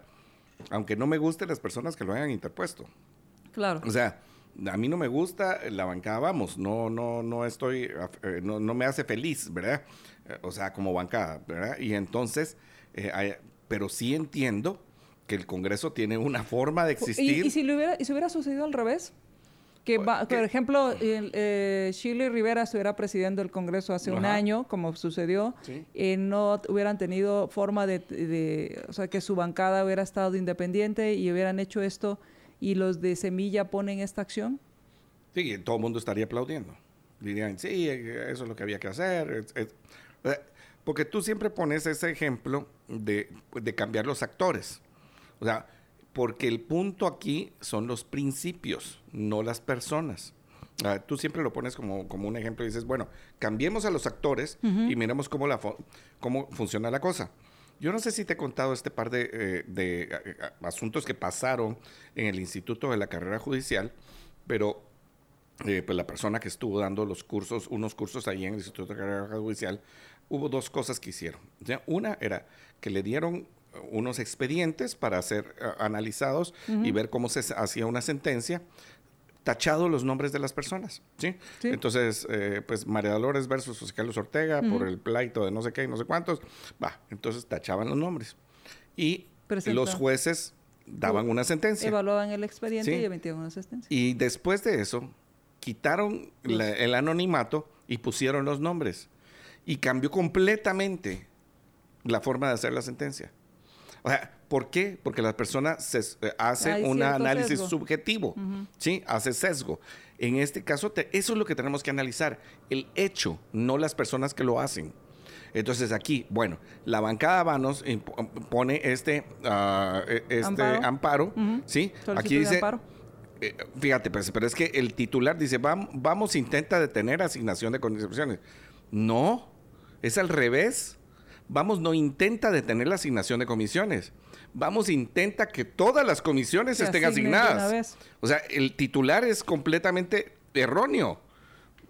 aunque no me gusten las personas que lo hayan interpuesto. Claro. O sea, a mí no me gusta la bancada, vamos, no, no, no estoy, eh, no, me hace feliz, ¿verdad? O sea, como bancada, ¿verdad? Y entonces, eh, pero sí entiendo que el Congreso tiene una forma de existir. ¿Y, si, hubiera, y si hubiera sucedido al revés? Que, por ejemplo, el, eh, Shirley Rivera estuviera presidiendo el Congreso hace un año, como sucedió, eh, no hubieran tenido forma de, o sea, que su bancada hubiera estado independiente y hubieran hecho esto y los de Semilla ponen esta acción. Sí, todo el mundo estaría aplaudiendo. Dirían, sí, eso es lo que había que hacer. Eh, porque tú siempre pones ese ejemplo de, de cambiar los actores. O sea, porque el punto aquí son los principios, no las personas. Ah, tú siempre lo pones como, como, un ejemplo y dices, bueno, cambiemos a los actores y miremos cómo, la cómo funciona la cosa. Yo no sé si te he contado este par de, eh, de eh, asuntos que pasaron en el Instituto de la Carrera Judicial, pero eh, pues la persona que estuvo dando los cursos, unos cursos ahí en el Instituto de la Carrera Judicial, hubo dos cosas que hicieron. Una era que le dieron unos expedientes para ser eh, analizados y ver cómo se hacía una sentencia tachado los nombres de las personas, ¿sí? Entonces, eh, pues María Dolores versus José Carlos Ortega por el pleito de no sé qué y no sé cuántos, va, entonces tachaban los nombres. Y los jueces daban una sentencia. Evaluaban el expediente y emitían una sentencia. Y después de eso, quitaron el anonimato y pusieron los nombres. Y cambió completamente la forma de hacer la sentencia. O sea, ¿por qué? Porque la persona se, eh, hace un análisis subjetivo, ¿sí? Hace sesgo. En este caso, eso es lo que tenemos que analizar, el hecho, no las personas que lo hacen. Entonces aquí, bueno, la bancada Vanos pone este, e, este amparo, ¿sí? Aquí dice... Eh, fíjate, pues, pero es que el titular dice, vamos, vamos, intenta detener asignación de condiciones. No, es al revés. Vamos, no intenta detener la asignación de comisiones. Vamos, intenta que todas las comisiones estén asignadas. O sea, el titular es completamente erróneo.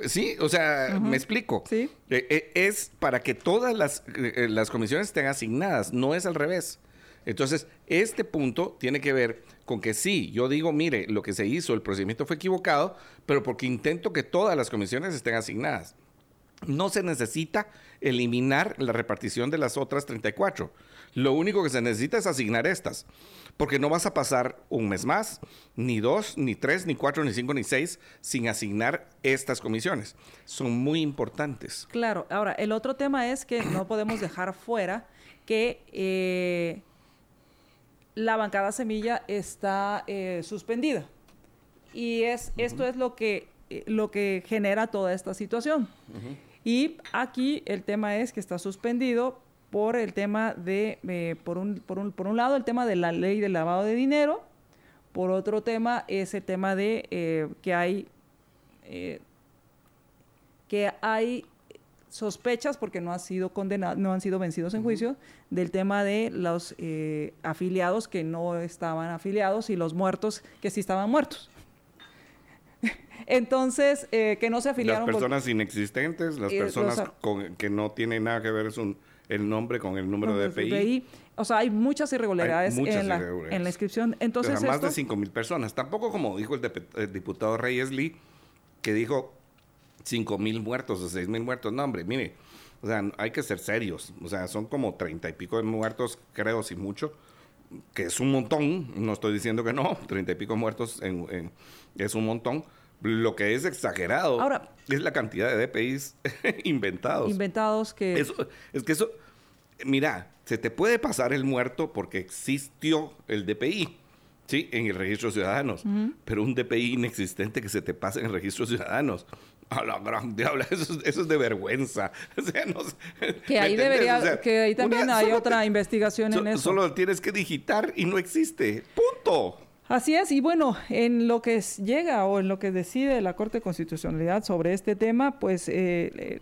Sí, o sea, me explico. Sí. Eh, eh, es para que todas las, eh, las comisiones estén asignadas, no es al revés. Entonces, este punto tiene que ver con que sí, yo digo, mire, lo que se hizo, el procedimiento fue equivocado, pero porque intento que todas las comisiones estén asignadas. No se necesita eliminar la repartición de las otras 34. Lo único que se necesita es asignar estas, porque no vas a pasar un mes más, ni dos, ni tres, ni cuatro, ni cinco, ni seis, sin asignar estas comisiones. Son muy importantes. Claro, ahora, el otro tema es que no [CLEARS THROAT] podemos dejar fuera que eh, la bancada semilla está eh, suspendida. Y es, esto es lo que, eh, lo que genera toda esta situación. Y aquí el tema es que está suspendido por el tema de, eh, por, un, por, un, por un lado, el tema de la ley del lavado de dinero, por otro tema es el tema de eh, que hay eh, que hay sospechas porque no han sido condenados, no han sido vencidos en juicio del tema de los afiliados que no estaban afiliados y los muertos que sí estaban muertos. Entonces, eh, que no se afiliaron. Las personas inexistentes, las personas con, que no tienen nada que ver un, el nombre con el número de DPI. O sea, hay muchas irregularidades, en, la, en, la, inscripción. Entonces, más de 5 mil personas. Tampoco como dijo el, diputado Reyes Lee, que dijo 5 mil muertos o 6 mil muertos. No, hombre, mire, o sea, hay que ser serios. O sea, son como 30 y pico de muertos, creo, si mucho, que es un montón. No estoy diciendo que no, 30 y pico muertos es un montón lo que es exagerado Ahora, es la cantidad de DPIs [LAUGHS] inventados. Inventados que... es que eso, mira, se te puede pasar el muerto porque existió el DPI, ¿sí? En el registro de ciudadanos. Pero un DPI inexistente que se te pase en el registro de ciudadanos. A la gran diabla, [LAUGHS] eso, es de vergüenza. [LAUGHS] que ahí debería, que ahí también hay otra investigación en eso. Solo tienes que digitar y no existe. Punto. Así es, y bueno, en lo que llega o en lo que decide la Corte de Constitucionalidad sobre este tema, pues eh, eh,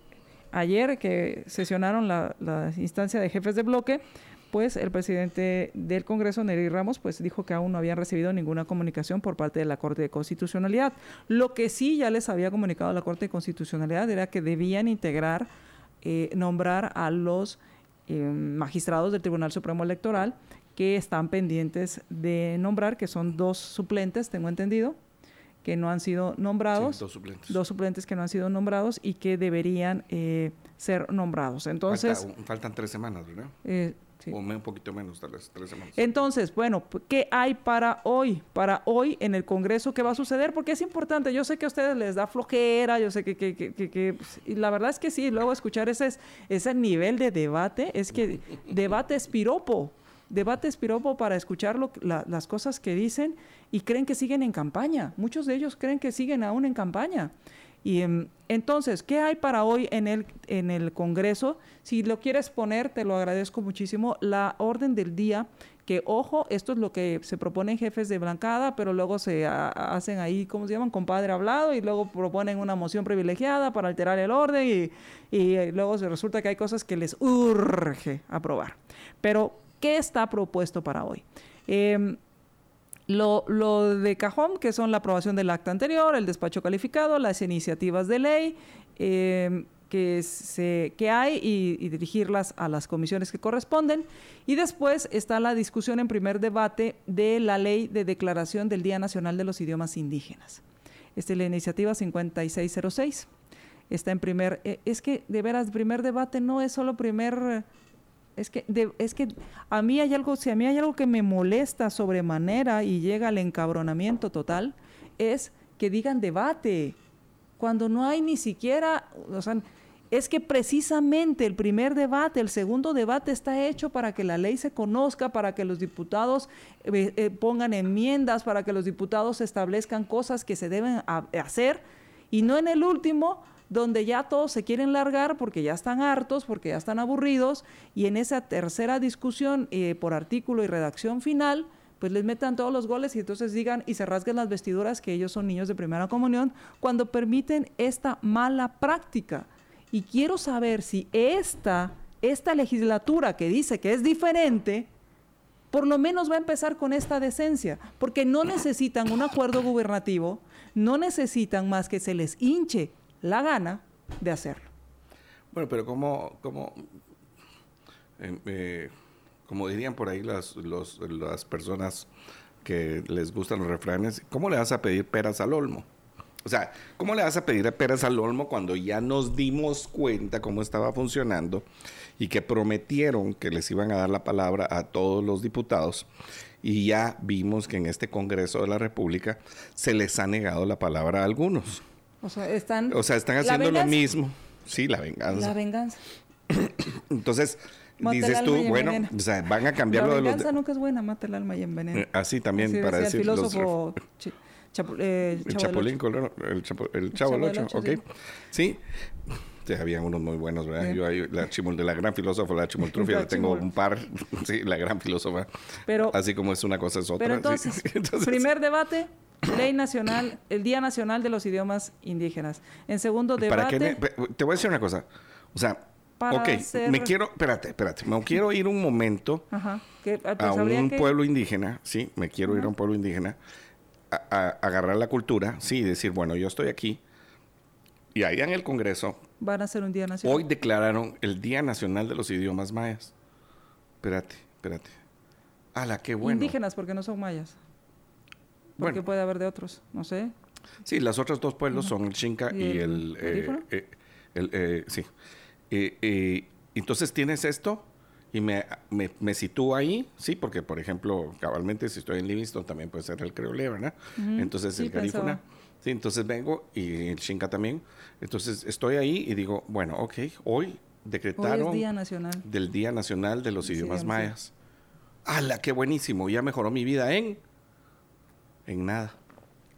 ayer que sesionaron la, instancia de jefes de bloque, pues el presidente del Congreso, Neri Ramos, pues dijo que aún no habían recibido ninguna comunicación por parte de la Corte de Constitucionalidad. Lo que sí ya les había comunicado la Corte de Constitucionalidad era que debían integrar, eh, nombrar a los magistrados del Tribunal Supremo Electoral que están pendientes de nombrar, que son dos suplentes, tengo entendido, que no han sido nombrados. dos suplentes. Dos suplentes que no han sido nombrados y que deberían eh, ser nombrados. Entonces. faltan tres semanas, ¿verdad? Eh, o un poquito menos, tal vez, tres semanas. Entonces, bueno, ¿qué hay para hoy? Para hoy en el Congreso, ¿qué va a suceder? Porque es importante. Yo sé que a ustedes les da flojera, yo sé que, que, que, que pues, y la verdad es que sí, luego escuchar ese, ese nivel de debate, es que [LAUGHS] debate es piropo debate espiropo para escuchar las cosas que dicen y creen que siguen en campaña. Muchos de ellos creen que siguen aún en campaña. Y em, entonces, ¿qué hay para hoy en el, en el Congreso? Si lo quieres poner, te lo agradezco muchísimo. La orden del día, que ojo, esto es lo que se proponen jefes de blancada, pero luego se hacen ahí, ¿cómo se llaman? Compadre hablado, y luego proponen una moción privilegiada para alterar el orden, y, y eh, luego se resulta que hay cosas que les urge aprobar. Pero ¿Qué está propuesto para hoy? Em, lo, de cajón, que son la aprobación del acta anterior, el despacho calificado, las iniciativas de ley em, que, hay y, dirigirlas a las comisiones que corresponden. Y después está la discusión en primer debate de la ley de declaración del Día Nacional de los Idiomas Indígenas. Esta es la iniciativa 5606. Está en primer, eh, es que de veras, primer debate no es solo primer es que, es que a mí hay algo, si a mí hay algo que me molesta sobremanera y llega al encabronamiento total, es que digan debate, cuando no hay ni siquiera, o sea, es que precisamente el primer debate, el segundo debate está hecho para que la ley se conozca, para que los diputados eh, eh, pongan enmiendas, para que los diputados establezcan cosas que se deben hacer, y no en el último donde ya todos se quieren largar porque ya están hartos, porque ya están aburridos, y en esa tercera discusión eh, por artículo y redacción final, pues les metan todos los goles y entonces digan y se rasguen las vestiduras que ellos son niños de primera comunión cuando permiten esta mala práctica. Y quiero saber si esta, esta legislatura que dice que es diferente, por lo menos va a empezar con esta decencia, porque no necesitan un acuerdo gubernativo, no necesitan más que se les hinche la gana de hacerlo. Bueno, pero como, como, em, eh, como dirían por ahí las, las personas que les gustan los refranes, ¿cómo le vas a pedir peras al olmo? O sea, ¿cómo le vas a pedir peras al olmo cuando ya nos dimos cuenta cómo estaba funcionando y que prometieron que les iban a dar la palabra a todos los diputados y ya vimos que en este Congreso de la República se les ha negado la palabra a algunos? O sea, están, o sea, están haciendo lo mismo. Sí, la venganza. La venganza. [CLEARS THROAT] Entonces, dices tú, bueno, o sea, van a cambiar lo de los... La venganza nunca es buena, mata el alma y envenena. Eh, así también, para decir el filósofo eh, el Chapulín Colorado, el, Chapo, el Chavo del Ocho, ok. Sí. sí. había unos muy buenos, ¿verdad? Yo ahí, la chimul, de la gran filósofa, la chimultrufia, [LAUGHS] la tengo un par, [LAUGHS] sí, la gran filósofa. Pero, Así como es una cosa es otra. Pero [LAUGHS] entonces, entonces primer debate, Ley Nacional, el Día Nacional de los Idiomas Indígenas. En segundo debate... te voy a decir una cosa. O sea, ok, me quiero... Espérate, espérate. Me quiero ir un momento a pues, un pueblo indígena. Sí, me quiero ir a un pueblo indígena. A, agarrar la cultura, sí, y decir, bueno, yo estoy aquí. Y allá en el Congreso... Van a ser un Día Nacional. Hoy declararon el Día Nacional de los Idiomas Mayas. Espérate, espérate. ¡Hala, qué bueno! Indígenas, porque no son mayas. Porque puede haber de otros, no sé. Sí, las otros dos pueblos son el Xinca y, el... Eh, eh, eh, sí. entonces tienes esto y me, me, sitúo ahí, sí, porque por ejemplo, cabalmente si estoy en Livingston también puede ser el creole, ¿verdad? Entonces el garífuna. Sí, entonces vengo y el Xinca también. Entonces estoy ahí y digo, bueno, ok, hoy decretaron hoy Día Nacional. del Día Nacional de los Idiomas Mayas. ¡Hala, qué buenísimo! Ya mejoró mi vida en en nada.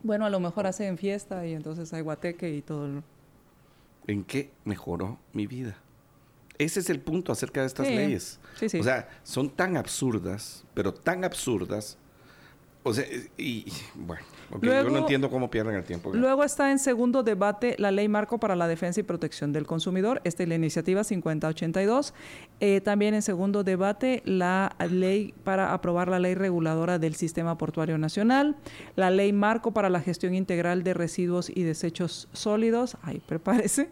Bueno, a lo mejor hacen fiesta y entonces hay guateque y todo. ¿En qué mejoró mi vida? Ese es el punto acerca de estas leyes. O sea, son tan absurdas, pero tan absurdas. O sea, y bueno yo no entiendo cómo pierden el tiempo. Luego está en segundo debate la Ley Marco para la Defensa y Protección del Consumidor. Esta es la iniciativa 5082. Eh, también en segundo debate la ley para aprobar la ley reguladora del Sistema Portuario Nacional. La Ley Marco para la Gestión Integral de Residuos y Desechos Sólidos. Ahí prepárese.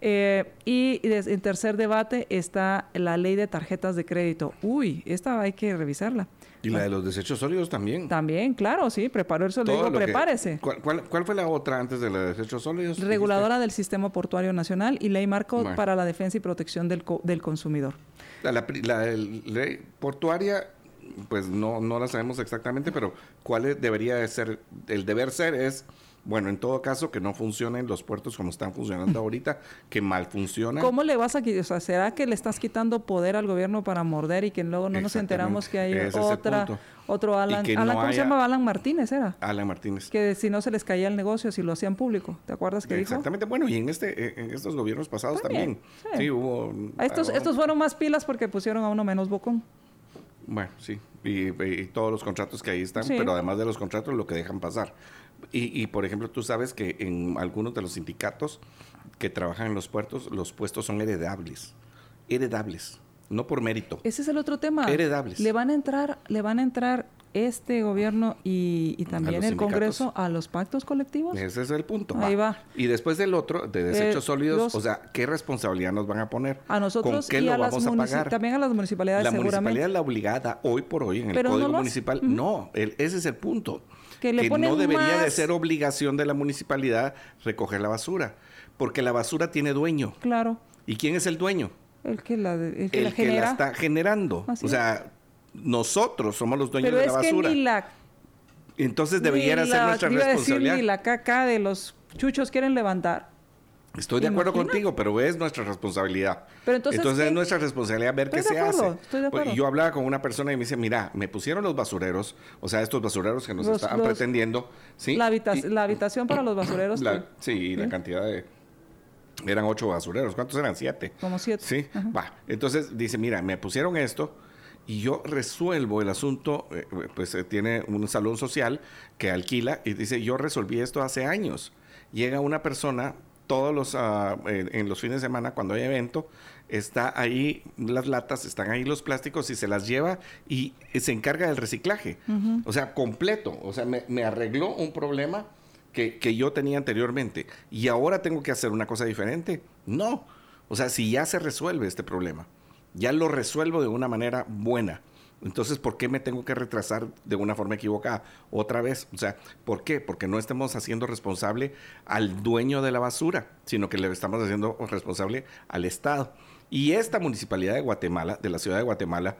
Eh, y en tercer debate está la ley de tarjetas de crédito. Uy, esta hay que revisarla. Y la de los desechos sólidos también. También, claro, sí, preparó el sólido, prepárese. ¿cuál, fue la otra antes de la de desechos sólidos? Reguladora del Sistema Portuario Nacional y ley marco para la defensa y protección del, del consumidor. La, la, ley portuaria, pues no, no la sabemos exactamente, pero ¿cuál debería de ser? El deber ser es bueno, en todo caso, que no funcionen los puertos como están funcionando [LAUGHS] ahorita, que mal funcionan. ¿Cómo le vas a quitar? O sea, ¿será que le estás quitando poder al gobierno para morder y que luego no nos enteramos que hay otra, otro Alan? Alan ¿Cómo se llama? Alan Martínez, ¿era? Alan Martínez. Que si no se les caía el negocio, si lo hacían público. ¿Te acuerdas que dijo? Exactamente. Bueno, y en, este, en estos gobiernos pasados también. Sí. hubo... Estos, estos fueron más pilas porque pusieron a uno menos bocón. Bueno, sí. Y, todos los contratos que ahí están, pero además de los contratos, lo que dejan pasar. Y, por ejemplo, tú sabes que en algunos de los sindicatos que trabajan en los puertos, los puestos son heredables. Heredables, no por mérito. Ese es el otro tema. Heredables. Le van a entrar, le van a entrar este gobierno y, también el Congreso a los pactos colectivos. Ese es el punto. Ahí va. Y después del otro, de desechos eh, sólidos, o sea, ¿qué responsabilidad nos van a poner? A nosotros ¿Con qué y a vamos a pagar? También a las municipalidades, La municipalidad es la obligada hoy por hoy en el Código Municipal. No, ese es el punto que, no debería de ser obligación de la municipalidad recoger la basura, porque la basura tiene dueño. Claro. ¿Y quién es el dueño? El que la, el que, la, está generando. o sea, nosotros somos los dueños de la basura. Que ni la, Entonces debería ser nuestra responsabilidad. Decir, ni la caca de los chuchos quieren levantar. Estoy de acuerdo contigo, pero es nuestra responsabilidad. Pero entonces, es nuestra responsabilidad ver qué se hace. Estoy de pues, acuerdo. Yo hablaba con una persona y me dice, mira, me pusieron los basureros, o sea, estos basureros que nos estaban pretendiendo. ¿sí? La, habitación para los basureros. sí, la cantidad de... Eran ocho basureros. ¿Cuántos eran? Siete. Como siete. Sí. Va. Entonces dice, mira, me pusieron esto y yo resuelvo el asunto, eh, pues eh, tiene un salón social que alquila y dice, yo resolví esto hace años. Llega una persona todos los, ah, en los fines de semana cuando hay evento, está ahí las latas, están ahí los plásticos y se las lleva y se encarga del reciclaje. O sea, completo. O sea, me, arregló un problema que, que, yo tenía anteriormente y ahora tengo que hacer una cosa diferente. No. O sea, si ya se resuelve este problema, ya lo resuelvo de una manera buena. Entonces, ¿por qué me tengo que retrasar de una forma equivocada otra vez? O sea, ¿por qué? Porque no estemos haciendo responsable al dueño de la basura, sino que le estamos haciendo responsable al Estado. Y esta municipalidad de Guatemala, de la ciudad de Guatemala,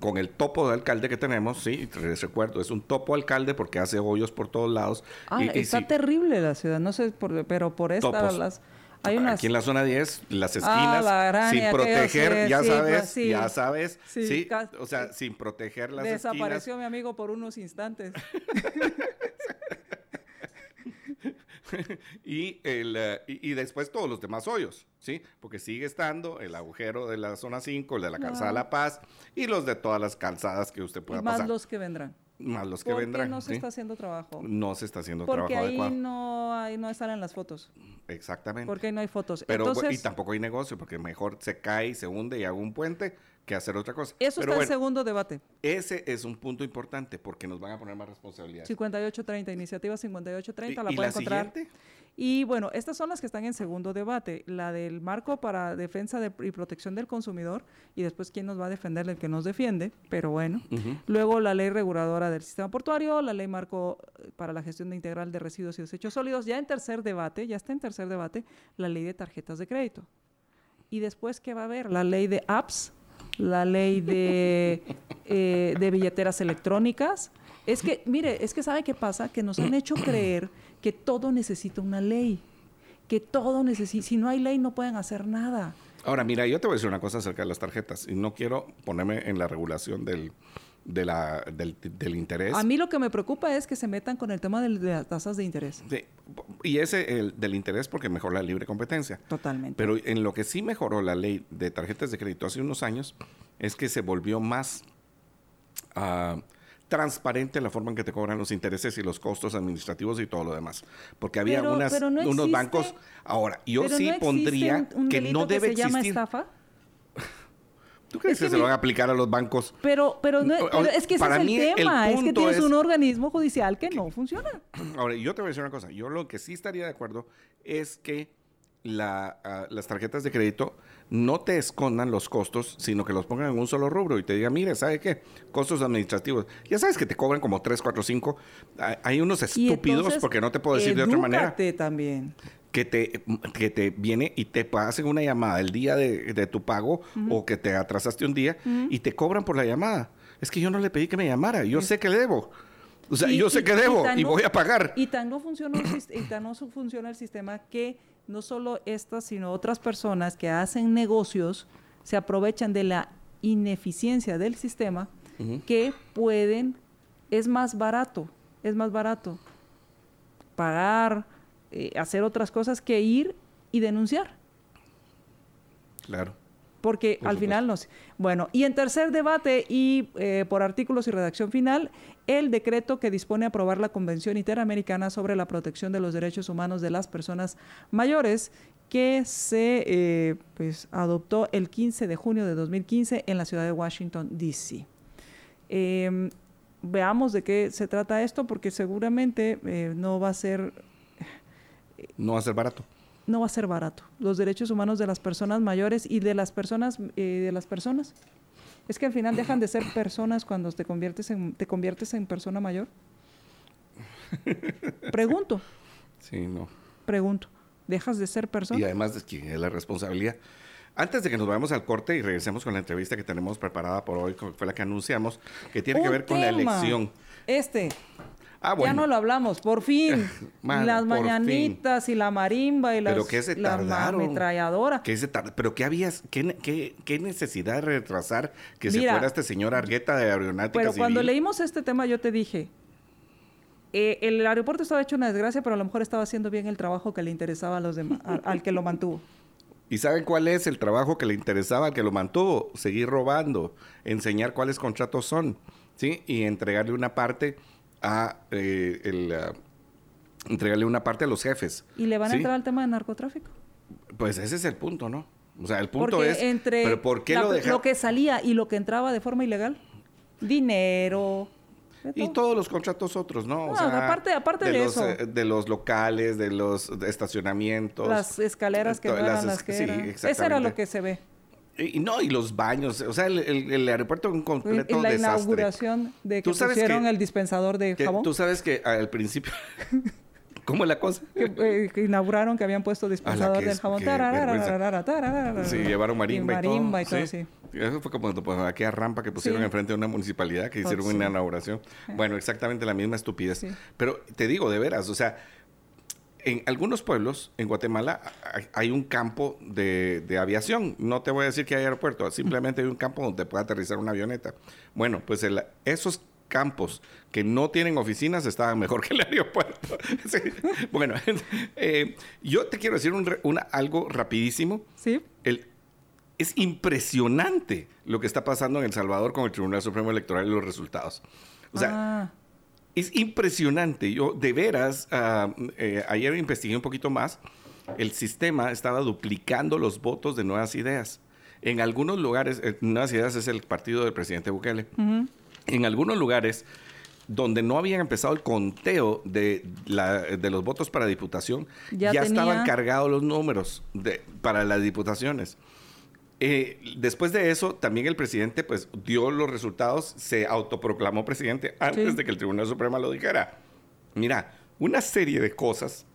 con el topo de alcalde que tenemos, sí, les recuerdo, es un topo alcalde porque hace hoyos por todos lados. Ah, está terrible la ciudad, no sé, por, pero por estas las Aquí en la zona 10, las ah, esquinas, sin proteger, ya sabes, pues, ya sabes, sí, o sea, sin proteger las Desapareció mi amigo por unos instantes. [LAUGHS] y, el, eh, y, después todos los demás hoyos, ¿sí? Porque sigue estando el agujero de la zona 5, el de la calzada La Paz y los de todas las calzadas que usted pueda y más los que vendrán más los que vendrán. no se está haciendo trabajo? No se está haciendo Porque trabajo ahí no ahí no están en las fotos. Exactamente. Porque ahí no hay fotos. Pero y tampoco hay negocio porque mejor se cae, se hunde y haga un puente que hacer otra cosa. Eso está en segundo debate. Ese es un punto importante porque nos van a poner más responsabilidad. 5830, iniciativa 5830, la pueden encontrar. Siguiente? Y bueno, estas son las que están en segundo debate, la del marco para defensa y protección del consumidor y después quién nos va a defender el que nos defiende, pero bueno. Luego la ley reguladora del sistema portuario, la ley marco eh, para la gestión de integral de residuos y desechos sólidos, ya en tercer debate, ya está en tercer debate, la ley de tarjetas de crédito. Y después, ¿qué va a haber? La ley de apps, la ley de, [LAUGHS] eh, de billeteras electrónicas. Es que, mire, es que ¿sabe qué pasa? Que nos han hecho creer que todo necesita una ley, que todo necesita, si no hay ley no pueden hacer nada. Ahora, mira, yo te voy a decir una cosa acerca de las tarjetas y no quiero ponerme en la regulación del, de la, del, interés. A mí lo que me preocupa es que se metan con el tema de, las tasas de interés. Sí, y ese el, del interés porque mejora la libre competencia. Totalmente. Pero en lo que sí mejoró la ley de tarjetas de crédito hace unos años es que se volvió más... Uh, transparente la forma en que te cobran los intereses y los costos administrativos y todo lo demás. Porque había unas, unos bancos. Ahora, yo sí pondría que no debe que se llama estafa? [LAUGHS] ¿Tú crees que, se lo van a aplicar a los bancos? Pero, pero, es que ese es el tema. es que tienes un organismo judicial que no funciona. [CLEARS THROAT] Ahora, yo te voy a decir una cosa. Yo lo que sí estaría de acuerdo es que la, ah, las tarjetas de crédito no te escondan los costos, sino que los pongan en un solo rubro y te digan, mire, ¿sabe qué? Costos administrativos. Ya sabes que te cobran como 3, 4, 5. Hay unos estúpidos, porque no te puedo decir de otra manera. también. Que te, que te viene y te pasen una llamada el día de, tu pago o que te atrasaste un día y te cobran por la llamada. Es que yo no le pedí que me llamara, yo sé que debo. O sea, yo sé que debo y, voy a pagar. Y tan no funciona y tan no funciona el sistema que no solo estas, sino otras personas que hacen negocios se aprovechan de la ineficiencia del sistema que pueden, es más barato, es más barato pagar, eh, hacer otras cosas que ir y denunciar. Claro porque al final no sé. Bueno, y en tercer debate y eh, por artículos y redacción final, el decreto que dispone a aprobar la Convención Interamericana sobre la protección de los derechos humanos de las personas mayores que se eh, pues, adoptó el 15 de junio de 2015 en la ciudad de Washington, D.C. Em, veamos de qué se trata esto, porque seguramente eh, no va a ser... no va a ser barato no va a ser barato. Los derechos humanos de las personas mayores y de las personas, eh, de las personas. Es que al final dejan de ser personas cuando te conviertes en, te conviertes en persona mayor. [LAUGHS] Pregunto. Sí, no. Pregunto. ¿Dejas de ser persona? Y además de que es la responsabilidad. Antes de que nos vayamos al corte y regresemos con la entrevista que tenemos preparada por hoy, que fue la que anunciamos, que tiene que ver con la elección. Este, Ah, ya no lo hablamos, por fin. [LAUGHS] las mañanitas y la marimba y las, ¿Pero qué se la ametralladora. ¿Qué se ¿Pero qué habías, qué, qué, necesidad de retrasar que se fuera este señor Argueta de Aeronáutica Pero cuando leímos este tema yo te dije, eh, el aeropuerto estaba hecho una desgracia, pero a lo mejor estaba haciendo bien el trabajo que le interesaba a los demás, al que lo mantuvo. ¿Y saben cuál es el trabajo que le interesaba al que lo mantuvo? Seguir robando, enseñar cuáles contratos son, ¿sí? Y entregarle una parte a eh, el, entregarle una parte a los jefes. ¿Y le van a entrar al tema de narcotráfico? Pues ese es el punto, ¿no? O sea, el punto es, entre ¿pero por qué lo, lo que salía y lo que entraba de forma ilegal, dinero, y todos los contratos otros, ¿no? O sea, aparte, aparte de, los, eso. Eh, de los locales, de los estacionamientos. Las escaleras que no eran las que sí, eran. Eso era lo que se ve. Y, no, y los baños, o sea, el, el, aeropuerto un completo En la desastre. inauguración de que pusieron el dispensador de jabón. Tú sabes que al principio... [LAUGHS] ¿Cómo es la cosa? Eh, que, inauguraron que habían puesto dispensador del jabón. sí, llevaron marimba, y, marimba y todo. sí. Eso fue como pues, aquella rampa que pusieron enfrente de una municipalidad que hicieron una inauguración. Bueno, exactamente la misma estupidez. Pero te digo, de veras, o sea, en algunos pueblos en Guatemala hay un campo de, aviación. No te voy a decir que hay aeropuerto, simplemente hay un campo donde puede aterrizar una avioneta. Bueno, pues esos campos que no tienen oficinas estaban mejor que el [LAUGHS] aeropuerto. [LAUGHS] Bueno, [LAUGHS] eh, yo te quiero decir algo rapidísimo. Sí. es impresionante lo que está pasando en El Salvador con el Tribunal Supremo Electoral y los resultados. O sea, ah. Es impresionante. Yo, de veras, ah, eh, ayer investigué un poquito más. El sistema estaba duplicando los votos de Nuevas Ideas. En algunos lugares, eh, Nuevas Ideas es el partido del presidente Bukele. En algunos lugares donde no habían empezado el conteo de, de los votos para diputación, ya, estaban cargados los números de, para las diputaciones. Eh, después de eso, también el presidente pues dio los resultados, se autoproclamó presidente antes de que el Tribunal Supremo lo dijera. Mira, una serie de cosas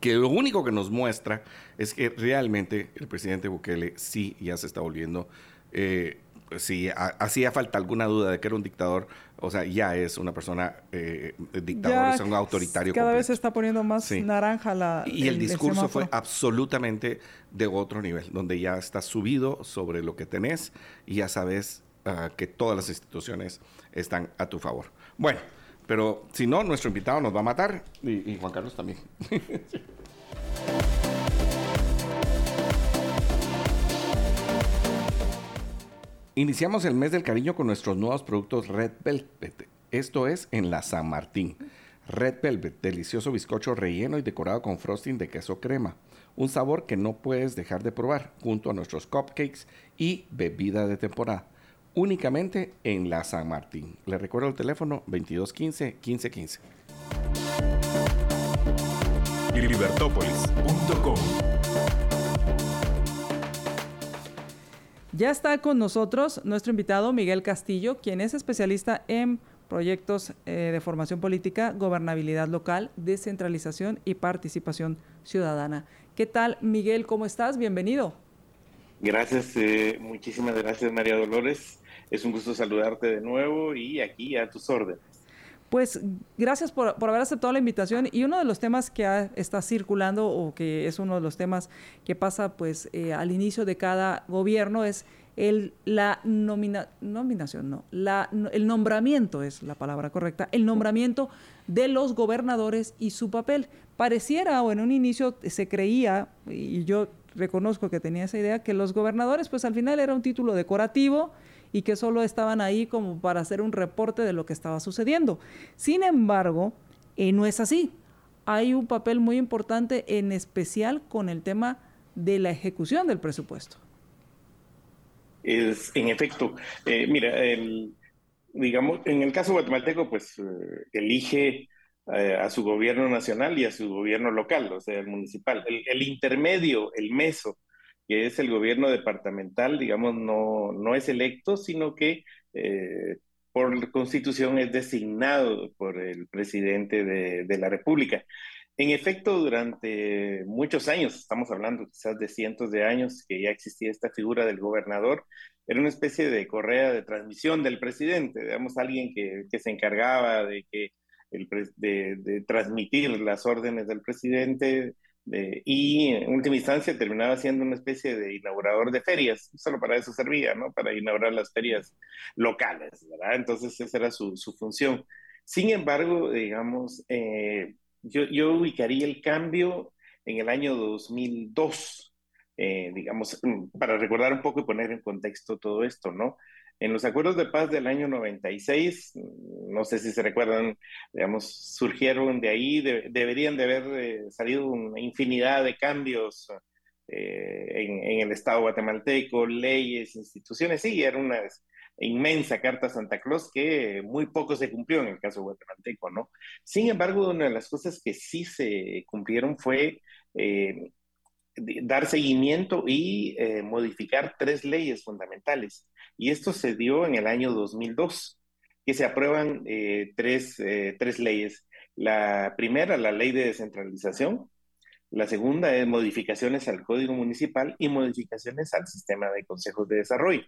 que lo único que nos muestra es que realmente el presidente Bukele sí ya se está volviendo eh, si hacía falta alguna duda de que era un dictador, o sea, ya es una persona eh, dictador, es un autoritario. Cada vez se está poniendo más naranja la. Y el, discurso fue absolutamente de otro nivel, donde ya está subido sobre lo que tenés y ya sabes ah, que todas las instituciones están a tu favor. Bueno, pero si no, nuestro invitado nos va a matar y, y Juan Carlos también. [LAUGHS] Iniciamos el mes del cariño con nuestros nuevos productos Red Velvet. Esto es en la San Martín. Red Velvet, delicioso bizcocho relleno y decorado con frosting de queso crema. Un sabor que no puedes dejar de probar junto a nuestros cupcakes y bebida de temporada. Únicamente en la San Martín. Le recuerdo el teléfono 2215 1515. Libertópolis.com Ya está con nosotros nuestro invitado Miguel Castillo, quien es especialista en proyectos eh, de formación política, gobernabilidad local, descentralización y participación ciudadana. ¿Qué tal, Miguel? ¿Cómo estás? Bienvenido. Gracias, eh, muchísimas gracias, María Dolores. Es un gusto saludarte de nuevo y aquí a tus órdenes. Pues gracias por, haber aceptado la invitación y uno de los temas que está circulando o que es uno de los temas que pasa pues eh, al inicio de cada gobierno es el, la nominación, no, la, el nombramiento es la palabra correcta, el nombramiento de los gobernadores y su papel. Pareciera o en un inicio se creía, y yo reconozco que tenía esa idea, que los gobernadores pues al final era un título decorativo, y que solo estaban ahí como para hacer un reporte de lo que estaba sucediendo. Sin embargo, eh, no es así. Hay un papel muy importante en especial con el tema de la ejecución del presupuesto. Es, en efecto, eh, mira, digamos, en el caso guatemalteco, pues eh, elige a su gobierno nacional y a su gobierno local, o sea, el municipal. el intermedio, el meso, que es el gobierno departamental, digamos, no, no es electo, sino que eh, por constitución es designado por el presidente de, de, la República. En efecto, durante muchos años, estamos hablando quizás de cientos de años que ya existía esta figura del gobernador, era una especie de correa de transmisión del presidente, digamos, alguien que, que se encargaba de que el, de, de, transmitir las órdenes del presidente y en última instancia terminaba siendo una especie de inaugurador de ferias, solo para eso servía, ¿no? Para inaugurar las ferias locales, ¿verdad? Entonces esa era su, su función. Sin embargo, digamos, eh, yo, yo, ubicaría el cambio en el año 2002, eh, digamos, para recordar un poco y poner en contexto todo esto, ¿no? En los acuerdos de paz del año 96, no sé si se recuerdan, digamos, surgieron de ahí, deberían de haber eh, salido una infinidad de cambios eh, en, el Estado guatemalteco, leyes, instituciones, sí, era una inmensa carta Santa Claus que muy poco se cumplió en el caso guatemalteco, ¿no? Sin embargo, una de las cosas que sí se cumplieron fue eh, dar seguimiento y modificar tres leyes fundamentales y esto se dio en el año 2002, que se aprueban eh, tres, eh, tres leyes. La primera, la ley de descentralización. La segunda es modificaciones al Código Municipal y modificaciones al sistema de consejos de desarrollo.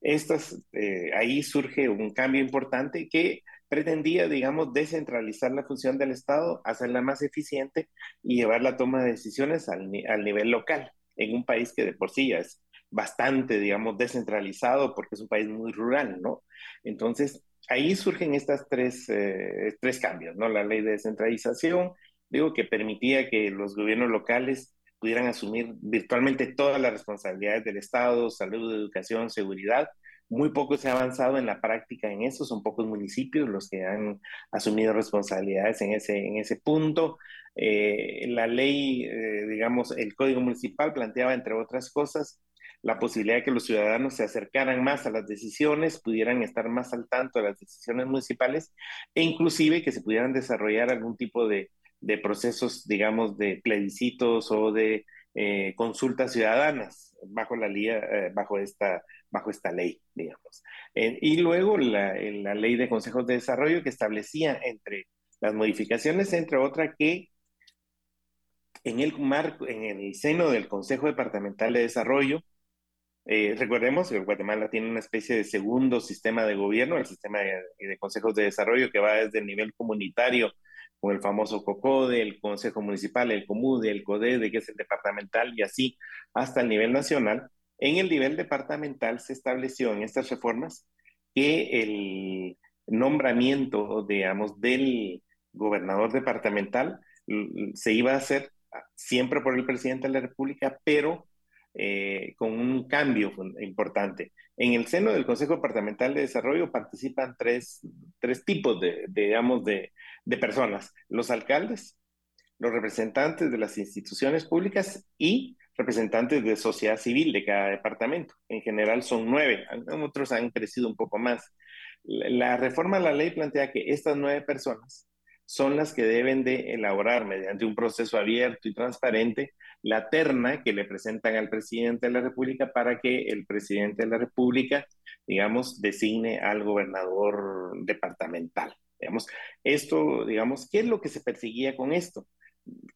Estas, eh, ahí surge un cambio importante que pretendía, digamos, descentralizar la función del Estado, hacerla más eficiente y llevar la toma de decisiones al, al nivel local, en un país que de por sí ya es bastante, digamos, descentralizado porque es un país muy rural, ¿no? Entonces, ahí surgen estas tres, eh, tres cambios, ¿no? La ley de descentralización, digo, que permitía que los gobiernos locales pudieran asumir virtualmente todas las responsabilidades del Estado, salud, educación, seguridad. Muy poco se ha avanzado en la práctica en eso, son pocos municipios los que han asumido responsabilidades en ese, en ese punto. Eh, la ley, eh, digamos, el Código Municipal planteaba, entre otras cosas, la posibilidad de que los ciudadanos se acercaran más a las decisiones, pudieran estar más al tanto de las decisiones municipales e inclusive que se pudieran desarrollar algún tipo de, de procesos, digamos, de plebiscitos o de eh, consultas ciudadanas bajo la, eh, bajo esta, bajo esta ley, digamos. Eh, y luego la, la ley de consejos de desarrollo que establecía entre las modificaciones, entre otra, que en el marco, en el seno del Consejo Departamental de Desarrollo, eh, recordemos que Guatemala tiene una especie de segundo sistema de gobierno, el sistema de, consejos de desarrollo que va desde el nivel comunitario con el famoso COCODE, el Consejo Municipal, el COMUDE, el CODEDE, que es el departamental, y así hasta el nivel nacional. En el nivel departamental se estableció en estas reformas que el nombramiento, digamos, del gobernador departamental se iba a hacer siempre por el presidente de la República, pero eh, con un cambio importante. En el seno del Consejo Departamental de Desarrollo participan tres, tres tipos de, digamos, de, personas. Los alcaldes, los representantes de las instituciones públicas y representantes de sociedad civil de cada departamento. En general son nueve, otros han crecido un poco más. La reforma a la ley plantea que estas nueve personas son las que deben de elaborar mediante un proceso abierto y transparente la terna que le presentan al presidente de la República para que el presidente de la República, digamos, designe al gobernador departamental. Digamos, esto, digamos, ¿qué es lo que se perseguía con esto?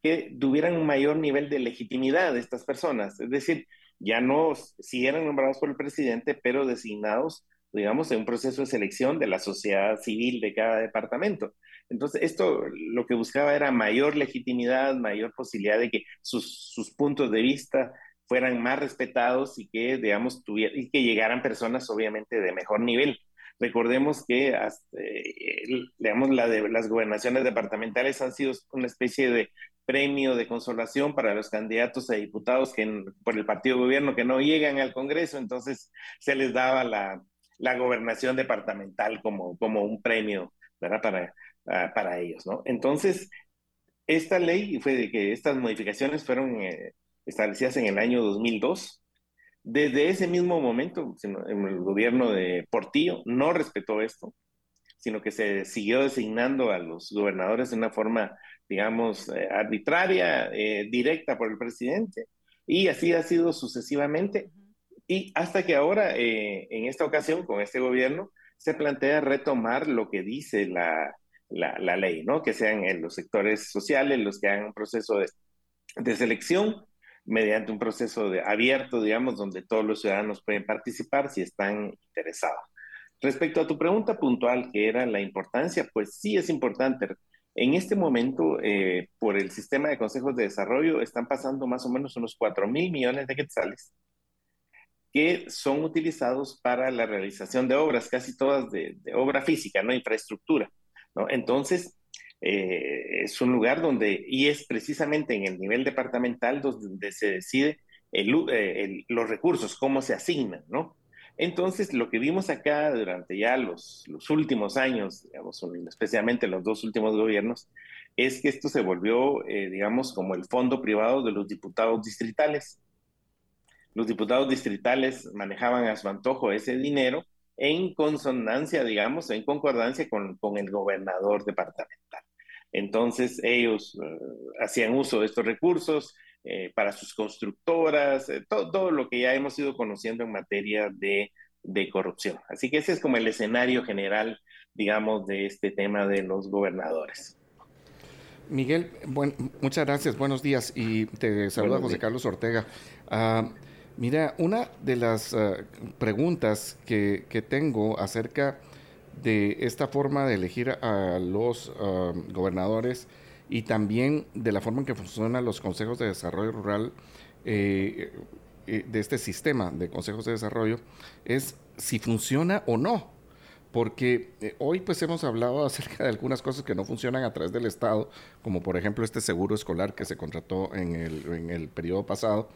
Que tuvieran un mayor nivel de legitimidad estas personas, es decir, ya no, si eran nombrados por el presidente, pero designados, digamos, en un proceso de selección de la sociedad civil de cada departamento. Entonces, esto lo que buscaba era mayor legitimidad, mayor posibilidad de que sus, sus puntos de vista fueran más respetados y que, digamos, tuviera, y que llegaran personas obviamente de mejor nivel. Recordemos que eh, digamos, la de, las gobernaciones departamentales han sido una especie de premio de consolación para los candidatos a diputados que por el partido gobierno que no llegan al Congreso, entonces se les daba la, la gobernación departamental como, como un premio ¿verdad? Para, ah, para ellos. ¿no? Entonces, esta ley fue de que estas modificaciones fueron eh, establecidas en el año 2002 desde ese mismo momento, el gobierno de Portillo no respetó esto, sino que se siguió designando a los gobernadores de una forma, digamos, eh, arbitraria, eh, directa por el presidente, y así ha sido sucesivamente, y hasta que ahora, eh, en esta ocasión, con este gobierno, se plantea retomar lo que dice la, la, ley, ¿no? Que sean en los sectores sociales los que hagan un proceso de, de selección mediante un proceso de, abierto, digamos, donde todos los ciudadanos pueden participar si están interesados. Respecto a tu pregunta puntual, que era la importancia, pues sí es importante. En este momento, eh, por el sistema de consejos de desarrollo, están pasando más o menos unos 4 mil millones de quetzales que son utilizados para la realización de obras, casi todas de, de obra física, no infraestructura. ¿No? Entonces, eh, es un lugar donde, y es precisamente en el nivel departamental donde se decide eh, los recursos, cómo se asignan, ¿no? Entonces, lo que vimos acá durante ya los, últimos años, especialmente los dos últimos gobiernos, es que esto se volvió, eh, digamos, como el fondo privado de los diputados distritales. Los diputados distritales manejaban a su antojo ese dinero en consonancia, digamos, en concordancia con, con el gobernador departamental. Entonces ellos eh, hacían uso de estos recursos eh, para sus constructoras, eh, todo, lo que ya hemos ido conociendo en materia de, de, corrupción. Así que ese es como el escenario general, digamos, de este tema de los gobernadores. Miguel, muchas gracias, buenos días y te saluda José Carlos Ortega. Ah, mira, una de las ah, preguntas que, tengo acerca de esta forma de elegir a los um, gobernadores y también de la forma en que funcionan los consejos de desarrollo rural eh, de este sistema de consejos de desarrollo es si funciona o no. Porque hoy pues hemos hablado [LAUGHS] acerca de algunas cosas que no funcionan a través del Estado, como por ejemplo este seguro escolar que se contrató en el, en el periodo pasado.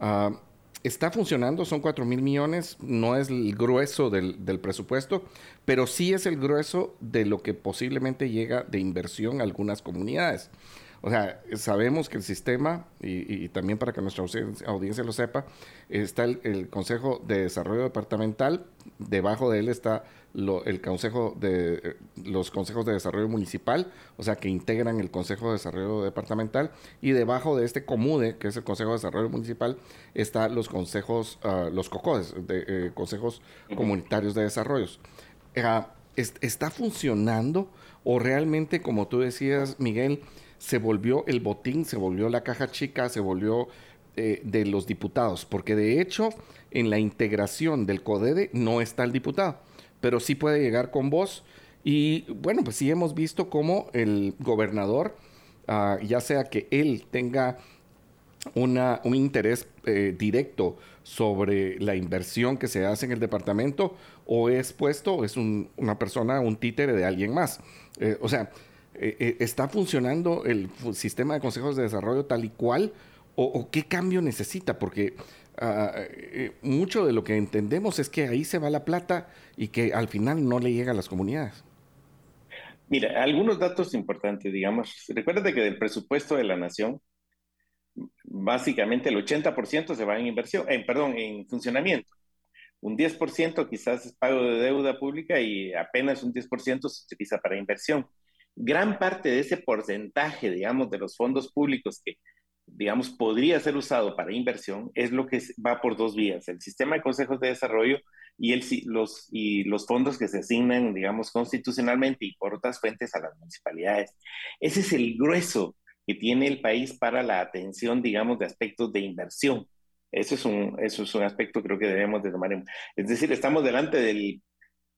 Uh, está funcionando, son 4 mil millones, no es el grueso del, presupuesto, pero sí es el grueso de lo que posiblemente llega de inversión a algunas comunidades. O sea, sabemos que el sistema, y, también para que nuestra audiencia, lo sepa, está el, Consejo de Desarrollo Departamental, debajo de él está el consejo de, los consejos de desarrollo municipal, o sea, que integran el Consejo de Desarrollo Departamental, y debajo de este COMUDE, que es el Consejo de Desarrollo Municipal, están los consejos, uh, los COCODES, de, eh, Consejos Comunitarios de Desarrollos. Uh, ¿Está funcionando o realmente, como tú decías, Miguel, se volvió el botín, se volvió la caja chica, se volvió eh, de los diputados, porque de hecho en la integración del CODEDE no está el diputado, pero sí puede llegar con voz. Y bueno, pues sí hemos visto cómo el gobernador, ah, ya sea que él tenga una, un interés eh, directo sobre la inversión que se hace en el departamento o es puesto, es una persona, un títere de alguien más. Eh, o sea, eh, ¿Está funcionando el sistema de consejos de desarrollo tal y cual? ¿O, qué cambio necesita? Porque eh, mucho de lo que entendemos es que ahí se va la plata y que al final no le llega a las comunidades. Mira, algunos datos importantes, digamos. Recuerda que del presupuesto de la nación, básicamente el 80% se va en inversión, perdón, en funcionamiento. Un 10% quizás es pago de deuda pública y apenas un 10% se utiliza para inversión gran parte de ese porcentaje, digamos, de los fondos públicos que, digamos, podría ser usado para inversión es lo que va por dos vías, el sistema de consejos de desarrollo y, el, los, y los fondos que se asignan, digamos, constitucionalmente y por otras fuentes a las municipalidades. Ese es el grueso que tiene el país para la atención, digamos, de aspectos de inversión. Eso es un, eso es un aspecto creo que debemos de tomar en... Es decir, estamos delante del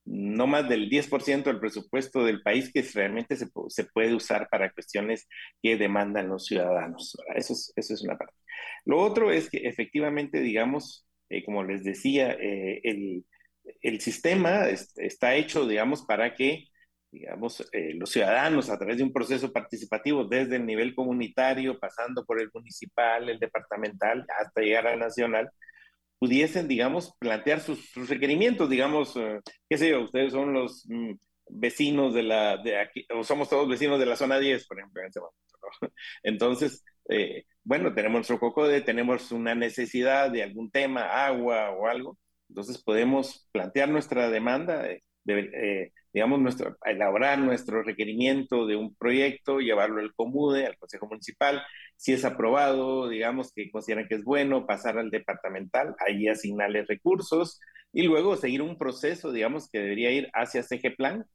no más del 10% del presupuesto del país que realmente se, puede usar para cuestiones que demandan los ciudadanos. Eso es, eso es una parte. Lo otro es que efectivamente, digamos, eh, como les decía, eh, el, el, sistema está hecho, digamos, para que digamos, eh, los ciudadanos a través de un proceso participativo desde el nivel comunitario, pasando por el municipal, el departamental, hasta llegar al nacional, pudiesen, digamos, plantear sus, requerimientos, digamos, eh, qué sé yo, ustedes son los mm, vecinos de la, de aquí, o somos todos vecinos de la zona 10, por ejemplo, en ese momento, ¿no? [LAUGHS] Entonces, eh, bueno, tenemos nuestro COCODE, tenemos una necesidad de algún tema, agua o algo, entonces podemos plantear nuestra demanda, de, digamos, nuestro, elaborar nuestro requerimiento de un proyecto, llevarlo al COMUDE, al Consejo Municipal, si es aprobado, digamos que consideran que es bueno, pasar al departamental, ahí asignarle recursos y luego seguir un proceso, digamos, que debería ir hacia CG Plan,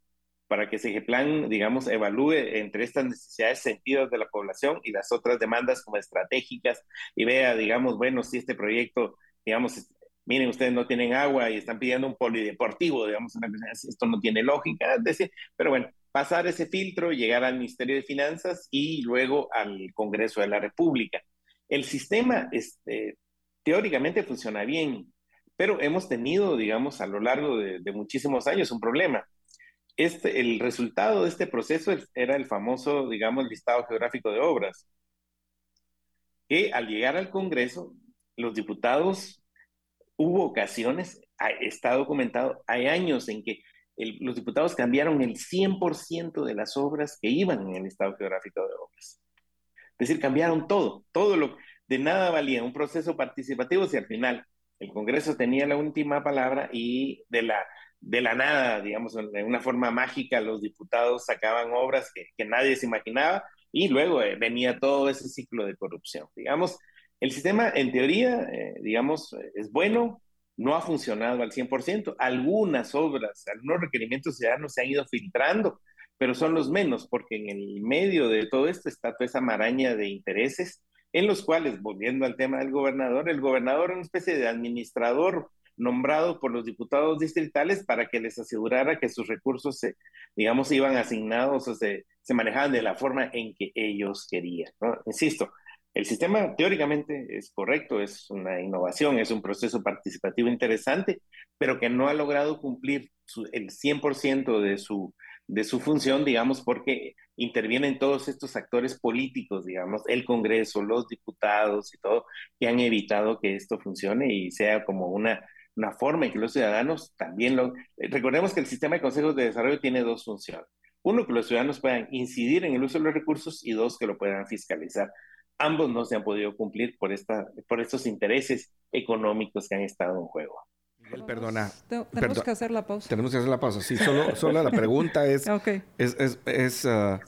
para que CG Plan, digamos, evalúe entre estas necesidades sentidas de la población y las otras demandas como estratégicas y vea, digamos, bueno, si este proyecto, digamos, miren, ustedes no tienen agua y están pidiendo un polideportivo, digamos, esto no tiene lógica, decir, pero bueno, pasar ese filtro, llegar al Ministerio de Finanzas y luego al Congreso de la República. El sistema este, teóricamente funciona bien, pero hemos tenido, digamos, a lo largo de, muchísimos años un problema. Este, el resultado de este proceso era el famoso, digamos, listado geográfico de obras, que al llegar al Congreso, los diputados hubo ocasiones, está documentado, hay años en que los diputados cambiaron el 100% de las obras que iban en el estado geográfico de obras. Es decir, cambiaron todo, todo lo de nada valía un proceso participativo si al final el Congreso tenía la última palabra y de la, de la nada, digamos, de una forma mágica, los diputados sacaban obras que, nadie se imaginaba y luego eh, venía todo ese ciclo de corrupción. Digamos, el sistema, en teoría, eh, digamos, es bueno, no ha funcionado al 100%. Algunas obras, algunos requerimientos ciudadanos se han ido filtrando, pero son los menos, porque en el medio de todo esto está toda esa maraña de intereses en los cuales, volviendo al tema del gobernador, el gobernador es una especie de administrador nombrado por los diputados distritales para que les asegurara que sus recursos, se, digamos, iban asignados o se, se manejaban de la forma en que ellos querían. Insisto, el sistema teóricamente es correcto, es una innovación, es un proceso participativo interesante, pero que no ha logrado cumplir el 100% de su, de su función, digamos, porque intervienen todos estos actores políticos, digamos, el Congreso, los diputados y todo, que han evitado que esto funcione y sea como una, una forma en que los ciudadanos también lo... Recordemos que el sistema de consejos de desarrollo tiene dos funciones. Uno, que los ciudadanos puedan incidir en el uso de los recursos y dos, que lo puedan fiscalizar ambos no se han podido cumplir por, esta, por estos intereses económicos que han estado en juego. perdona. Tenemos que hacer la pausa. Tenemos que hacer la pausa. Sí, solo, solo la pregunta es, [LAUGHS] es, es, es uh,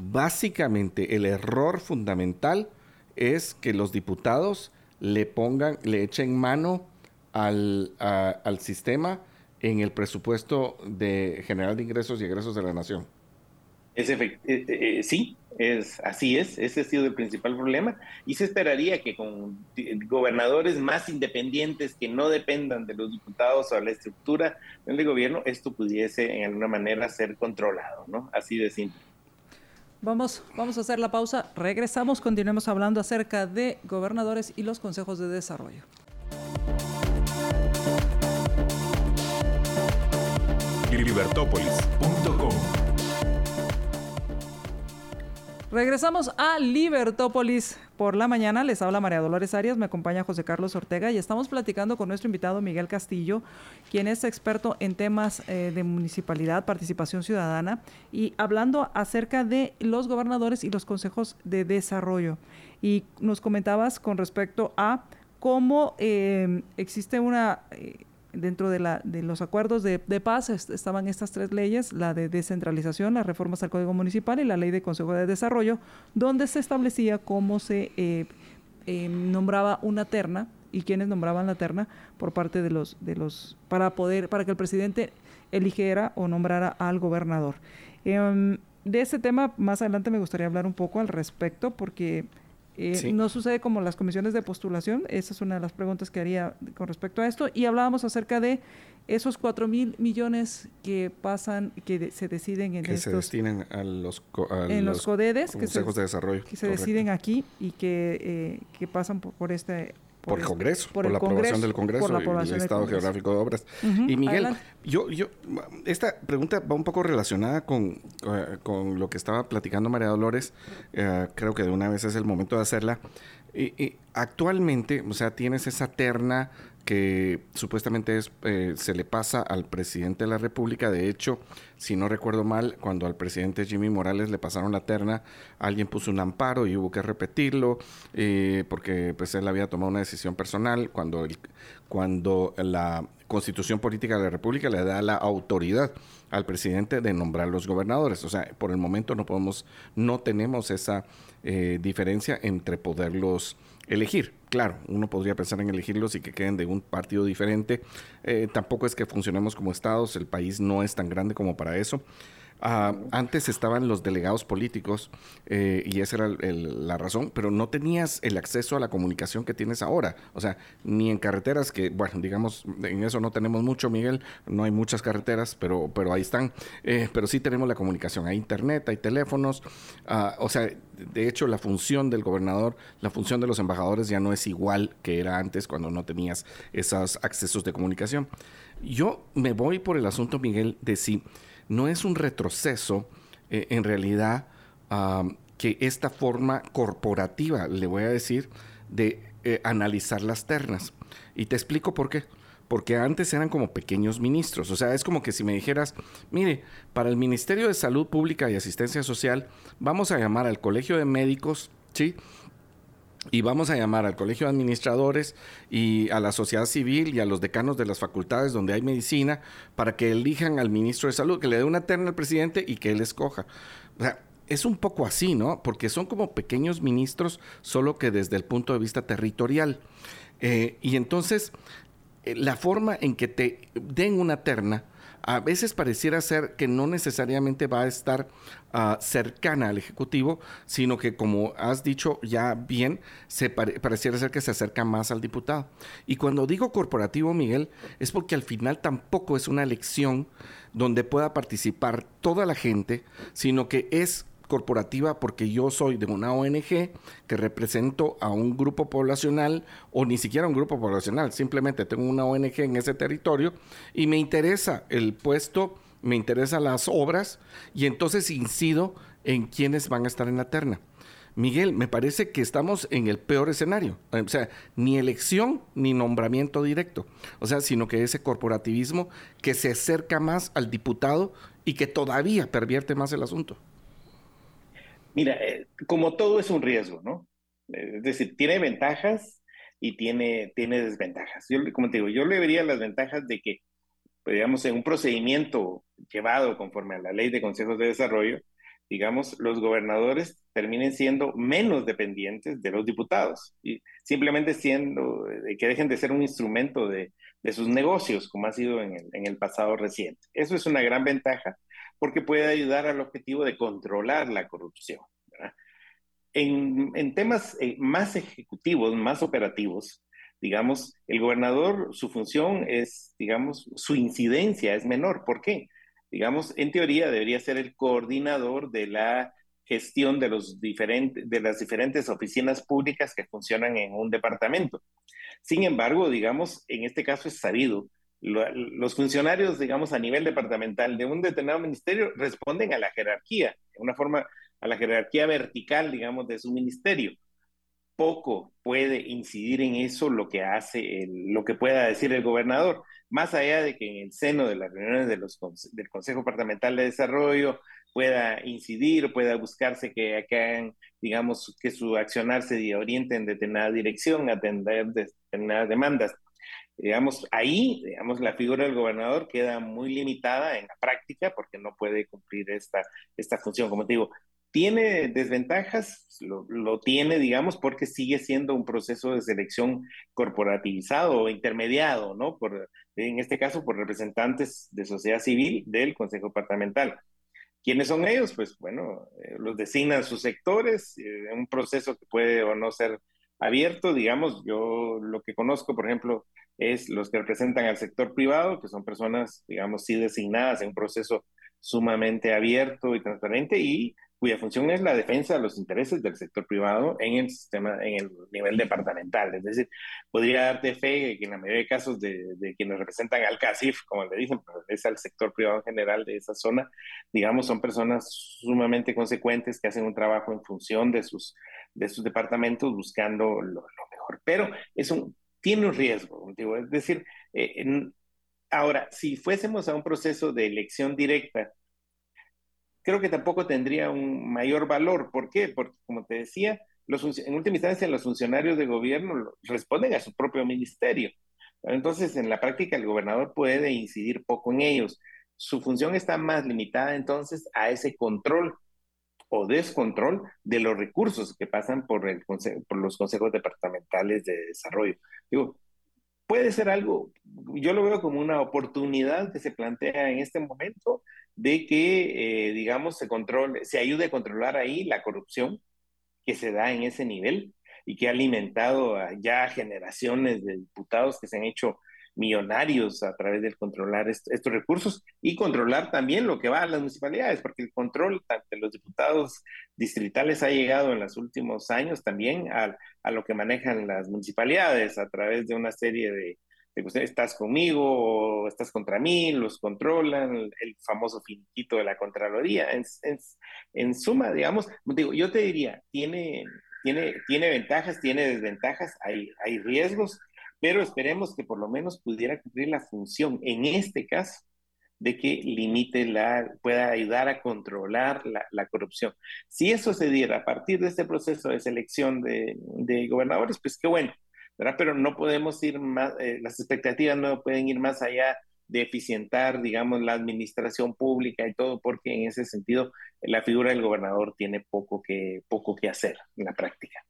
básicamente el error fundamental es que los diputados le pongan, le echen mano al, al sistema en el presupuesto de general de ingresos y egresos de la nación. Es eh, eh, eh, sí, es, así es, ese ha sido el principal problema y se esperaría que con gobernadores más independientes que no dependan de los diputados o la estructura del gobierno, esto pudiese en alguna manera ser controlado, ¿no? Así de simple. Vamos, vamos a hacer la pausa, regresamos, continuemos hablando acerca de gobernadores y los consejos de desarrollo. Libertópolis.com Regresamos a Libertópolis por la mañana. Les habla María Dolores Arias, me acompaña José Carlos Ortega y estamos platicando con nuestro invitado Miguel Castillo, quien es experto en temas eh, de municipalidad, participación ciudadana y hablando acerca de los gobernadores y los consejos de desarrollo. Y nos comentabas con respecto a cómo eh, existe una... Eh, dentro de, la, de los acuerdos de, paz estaban estas tres leyes, la de descentralización, las reformas al Código Municipal y la ley de Consejo de Desarrollo, donde se establecía cómo se eh, eh, nombraba una terna y quienes nombraban la terna por parte de los, de los, para poder, para que el presidente eligiera o nombrara al gobernador. Em, de ese tema más adelante me gustaría hablar un poco al respecto porque eh, no sucede como las comisiones de postulación. Esa es una de las preguntas que haría con respecto a esto. Y hablábamos acerca de esos cuatro mil millones que pasan, que se deciden en que estos... se destinen a los, en los, CODEDES, que se, de desarrollo. Que se deciden aquí y que, eh, que pasan por, por este por, el Congreso, por, la aprobación del Congreso y el Estado Geográfico de Obras. y Miguel, yo, yo, esta pregunta va un poco relacionada con, eh, con lo que estaba platicando María Dolores. Eh, creo que de una vez es el momento de hacerla. Y, actualmente, o sea, tienes esa terna que supuestamente es, eh, se le pasa al presidente de la República. De hecho, si no recuerdo mal, cuando al presidente Jimmy Morales le pasaron la terna, alguien puso un amparo y hubo que repetirlo eh, porque pues él había tomado una decisión personal cuando, cuando la constitución política de la República le da la autoridad al presidente de nombrar los gobernadores. O sea, por el momento no podemos, no tenemos esa eh, diferencia entre poderlos elegir. Claro, uno podría pensar en elegirlos y que queden de un partido diferente. Eh, tampoco es que funcionemos como estados, el país no es tan grande como para eso. Ah, antes estaban los delegados políticos eh, y esa era la razón, pero no tenías el acceso a la comunicación que tienes ahora. O sea, ni en carreteras, que bueno, digamos, en eso no tenemos mucho, Miguel, no hay muchas carreteras, pero, pero ahí están. Eh, pero sí tenemos la comunicación, hay internet, hay teléfonos. Ah, o sea, de hecho, la función del gobernador, la función de los embajadores ya no es igual que era antes cuando no tenías esos accesos de comunicación. Yo me voy por el asunto, Miguel, de si no es un retroceso eh, en realidad que esta forma corporativa, le voy a decir, de eh, analizar las ternas. Y te explico por qué. Porque antes eran como pequeños ministros. O sea, es como que si me dijeras, mire, para el Ministerio de Salud Pública y Asistencia Social, vamos a llamar al Colegio de Médicos, ¿sí? Y vamos a llamar al Colegio de Administradores y a la sociedad civil y a los decanos de las facultades donde hay medicina para que elijan al ministro de Salud, que le dé una terna al presidente y que él escoja. O sea, es un poco así, ¿no? Porque son como pequeños ministros, solo que desde el punto de vista territorial. Eh, y entonces, eh, la forma en que te den una terna a veces pareciera ser que no necesariamente va a estar ah, cercana al Ejecutivo, sino que como has dicho ya bien, se pareciera ser que se acerca más al diputado. Y cuando digo corporativo, Miguel, es porque al final tampoco es una elección donde pueda participar toda la gente, sino que es corporativa porque yo soy de una ONG que represento a un grupo poblacional o ni siquiera un grupo poblacional, simplemente tengo una ONG en ese territorio y me interesa el puesto, me interesan las obras y entonces incido en quienes van a estar en la terna. Miguel, me parece que estamos en el peor escenario. O sea, ni elección ni nombramiento directo. O sea, sino que ese corporativismo que se acerca más al diputado y que todavía pervierte más el asunto. Mira, eh, como todo es un riesgo, ¿no? Eh, es decir, tiene ventajas y tiene, tiene desventajas. Yo, como te digo, yo le vería las ventajas de que, pues, digamos, en un procedimiento llevado conforme a la ley de consejos de desarrollo, digamos, los gobernadores terminen siendo menos dependientes de los diputados y simplemente siendo, eh, que dejen de ser un instrumento de, de sus negocios, como ha sido en el, en el pasado reciente. Eso es una gran ventaja porque puede ayudar al objetivo de controlar la corrupción. En, temas eh, más ejecutivos, más operativos, digamos, el gobernador, su función es, digamos, su incidencia es menor. ¿Por qué? Digamos, en teoría debería ser el coordinador de la gestión de, los diferentes, de las diferentes oficinas públicas que funcionan en un departamento. Sin embargo, digamos, en este caso es sabido los funcionarios, digamos, a nivel departamental de un determinado ministerio responden a la jerarquía, de una forma, a la jerarquía vertical, digamos, de su ministerio. Poco puede incidir en eso lo que hace, lo que pueda decir el gobernador, más allá de que en el seno de las reuniones del Consejo Departamental de Desarrollo pueda incidir, pueda buscarse que hagan, digamos, que su accionar se oriente en determinada dirección, atender determinadas demandas digamos, ahí, digamos, la figura del gobernador queda muy limitada en la práctica porque no puede cumplir esta, esta función. Como te digo, tiene desventajas, lo, lo, tiene, digamos, porque sigue siendo un proceso de selección corporativizado o intermediado, ¿no? Por, en este caso, por representantes de sociedad civil del Consejo Departamental. ¿Quiénes son ellos? Pues bueno, eh, los designan sus sectores, eh, un proceso que puede o no ser abierto, digamos, yo lo que conozco, por ejemplo, es los que representan al sector privado, que son personas, digamos, sí designadas en un proceso sumamente abierto y transparente y cuya función es la defensa de los intereses del sector privado en el sistema, en el nivel departamental. Es decir, podría darte fe que en la mayoría de casos de, de quienes representan al CACIF, como le dicen, es al sector privado en general de esa zona, digamos, son personas sumamente consecuentes que hacen un trabajo en función de sus, de sus departamentos buscando lo, lo mejor. Pero es un, tiene un riesgo, digo, es decir, eh, en, ahora, si fuésemos a un proceso de elección directa, creo que tampoco tendría un mayor valor. ¿Por qué? Porque, como te decía, los, en última instancia los funcionarios de gobierno responden a su propio ministerio. Entonces, en la práctica, el gobernador puede incidir poco en ellos. Su función está más limitada entonces a ese control o descontrol de los recursos que pasan por, los consejos departamentales de desarrollo. Digo, puede ser algo, yo lo veo como una oportunidad que se plantea en este momento de que, eh, digamos, se controle, se ayude a controlar ahí la corrupción que se da en ese nivel y que ha alimentado ya generaciones de diputados que se han hecho millonarios a través de controlar estos recursos y controlar también lo que va a las municipalidades, porque el control de los diputados distritales ha llegado en los últimos años también a, a lo que manejan las municipalidades a través de una serie de, de estás conmigo o estás contra mí, los controlan, el, famoso finiquito de la Contraloría. En, en, en, suma, digamos, digo, yo te diría, tiene, tiene, tiene ventajas, tiene desventajas, hay, hay riesgos, pero esperemos que por lo menos pudiera cumplir la función, en este caso, de que limite la, pueda ayudar a controlar la, corrupción. Si eso se diera a partir de este proceso de selección de, gobernadores, pues qué bueno. Pero no podemos ir más, eh, las expectativas no pueden ir más allá de eficientar, digamos, la administración pública y todo, porque en ese sentido la figura del gobernador tiene poco que, poco que hacer en la práctica.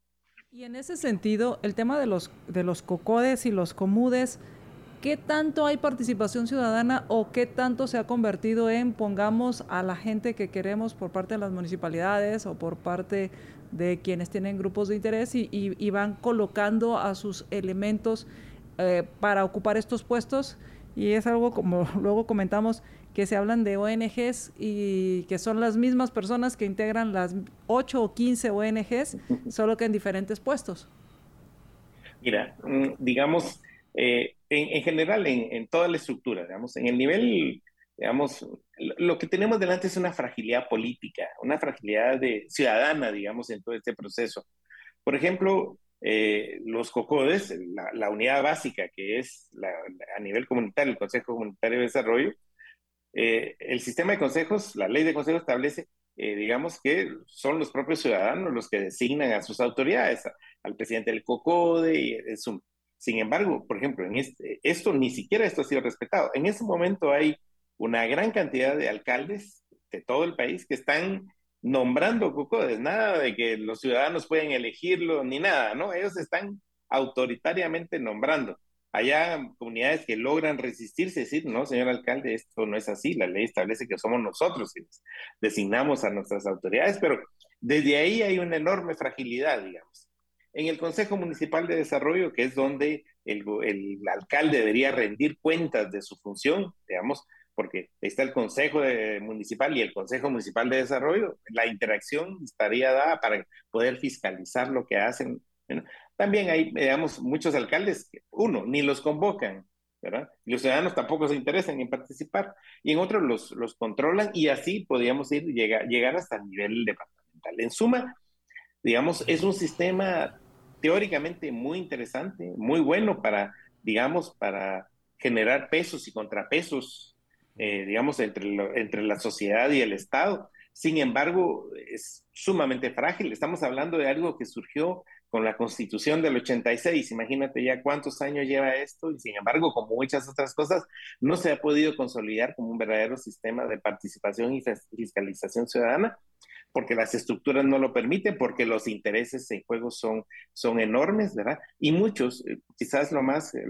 Y en ese sentido, el tema de los, de los cocodes y los comudes, ¿qué tanto hay participación ciudadana o qué tanto se ha convertido en pongamos a la gente que queremos por parte de las municipalidades o por parte de quienes tienen grupos de interés y, y, van colocando a sus elementos eh, para ocupar estos puestos? Y es algo como [LAUGHS] luego comentamos que se hablan de ONGs y que son las mismas personas que integran las 8 o 15 ONGs, solo que en diferentes puestos. Mira, mm, digamos, eh, en, general, en, en, toda la estructura, digamos, en el nivel, digamos, lo que tenemos delante es una fragilidad política, una fragilidad de, ciudadana, digamos, en todo este proceso. Por ejemplo, eh, los COCODES, la, la, unidad básica que es la, a nivel comunitario, el Consejo Comunitario de Desarrollo, eh, el sistema de consejos, la ley de consejos establece, eh, digamos que son los propios ciudadanos los que designan a sus autoridades, al presidente del COCODE. Sin embargo, por ejemplo, en este, esto ni siquiera esto ha sido respetado. En este momento hay una gran cantidad de alcaldes de todo el país que están nombrando COCODES, nada de que los ciudadanos pueden elegirlo ni nada, ¿no? Ellos están autoritariamente nombrando allá comunidades que logran resistirse, decir, no, señor alcalde, esto no es así, la ley establece que somos nosotros quienes designamos a nuestras autoridades, pero desde ahí hay una enorme fragilidad, digamos. En el Consejo Municipal de Desarrollo, que es donde el, el alcalde debería rendir cuentas de su función, digamos, porque está el Consejo de, Municipal y el Consejo Municipal de Desarrollo, la interacción estaría dada para poder fiscalizar lo que hacen. También hay, digamos, muchos alcaldes uno, ni los convocan, ¿verdad? Y los ciudadanos tampoco se interesan en participar, y en otros los, los controlan, y así podríamos ir, llegar, llegar hasta el nivel departamental. En suma, digamos, es un sistema teóricamente muy interesante, muy bueno para, digamos, para generar pesos y contrapesos, eh, digamos, entre, entre la sociedad y el Estado. Sin embargo, es sumamente frágil. Estamos hablando de algo que surgió con la constitución del 86, imagínate ya cuántos años lleva esto y sin embargo, como muchas otras cosas, no se ha podido consolidar como un verdadero sistema de participación y fiscalización ciudadana porque las estructuras no lo permiten, porque los intereses en juego son, son enormes, ¿verdad? Y muchos, eh, quizás lo más eh,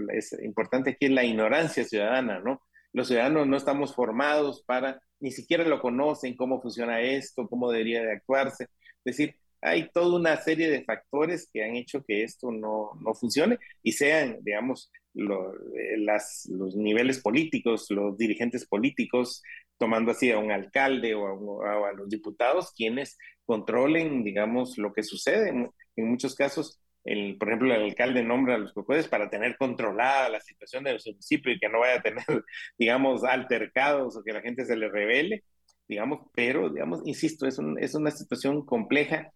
importante aquí es la ignorancia ciudadana, ¿no? Los ciudadanos no estamos formados para, ni siquiera lo conocen, cómo funciona esto, cómo debería de actuarse. Es decir, hay toda una serie de factores que han hecho que esto no, no funcione y sean, digamos, eh, las, los niveles políticos, los dirigentes políticos, tomando así a un alcalde o a, los diputados, quienes controlen, digamos, lo que sucede. En, muchos casos, el, por ejemplo, el alcalde nombra a los cocodes para tener controlada la situación del municipio y que no vaya a tener, [LAUGHS] digamos, altercados o que la gente se le revele, digamos, pero, digamos, insisto, es, es una situación compleja,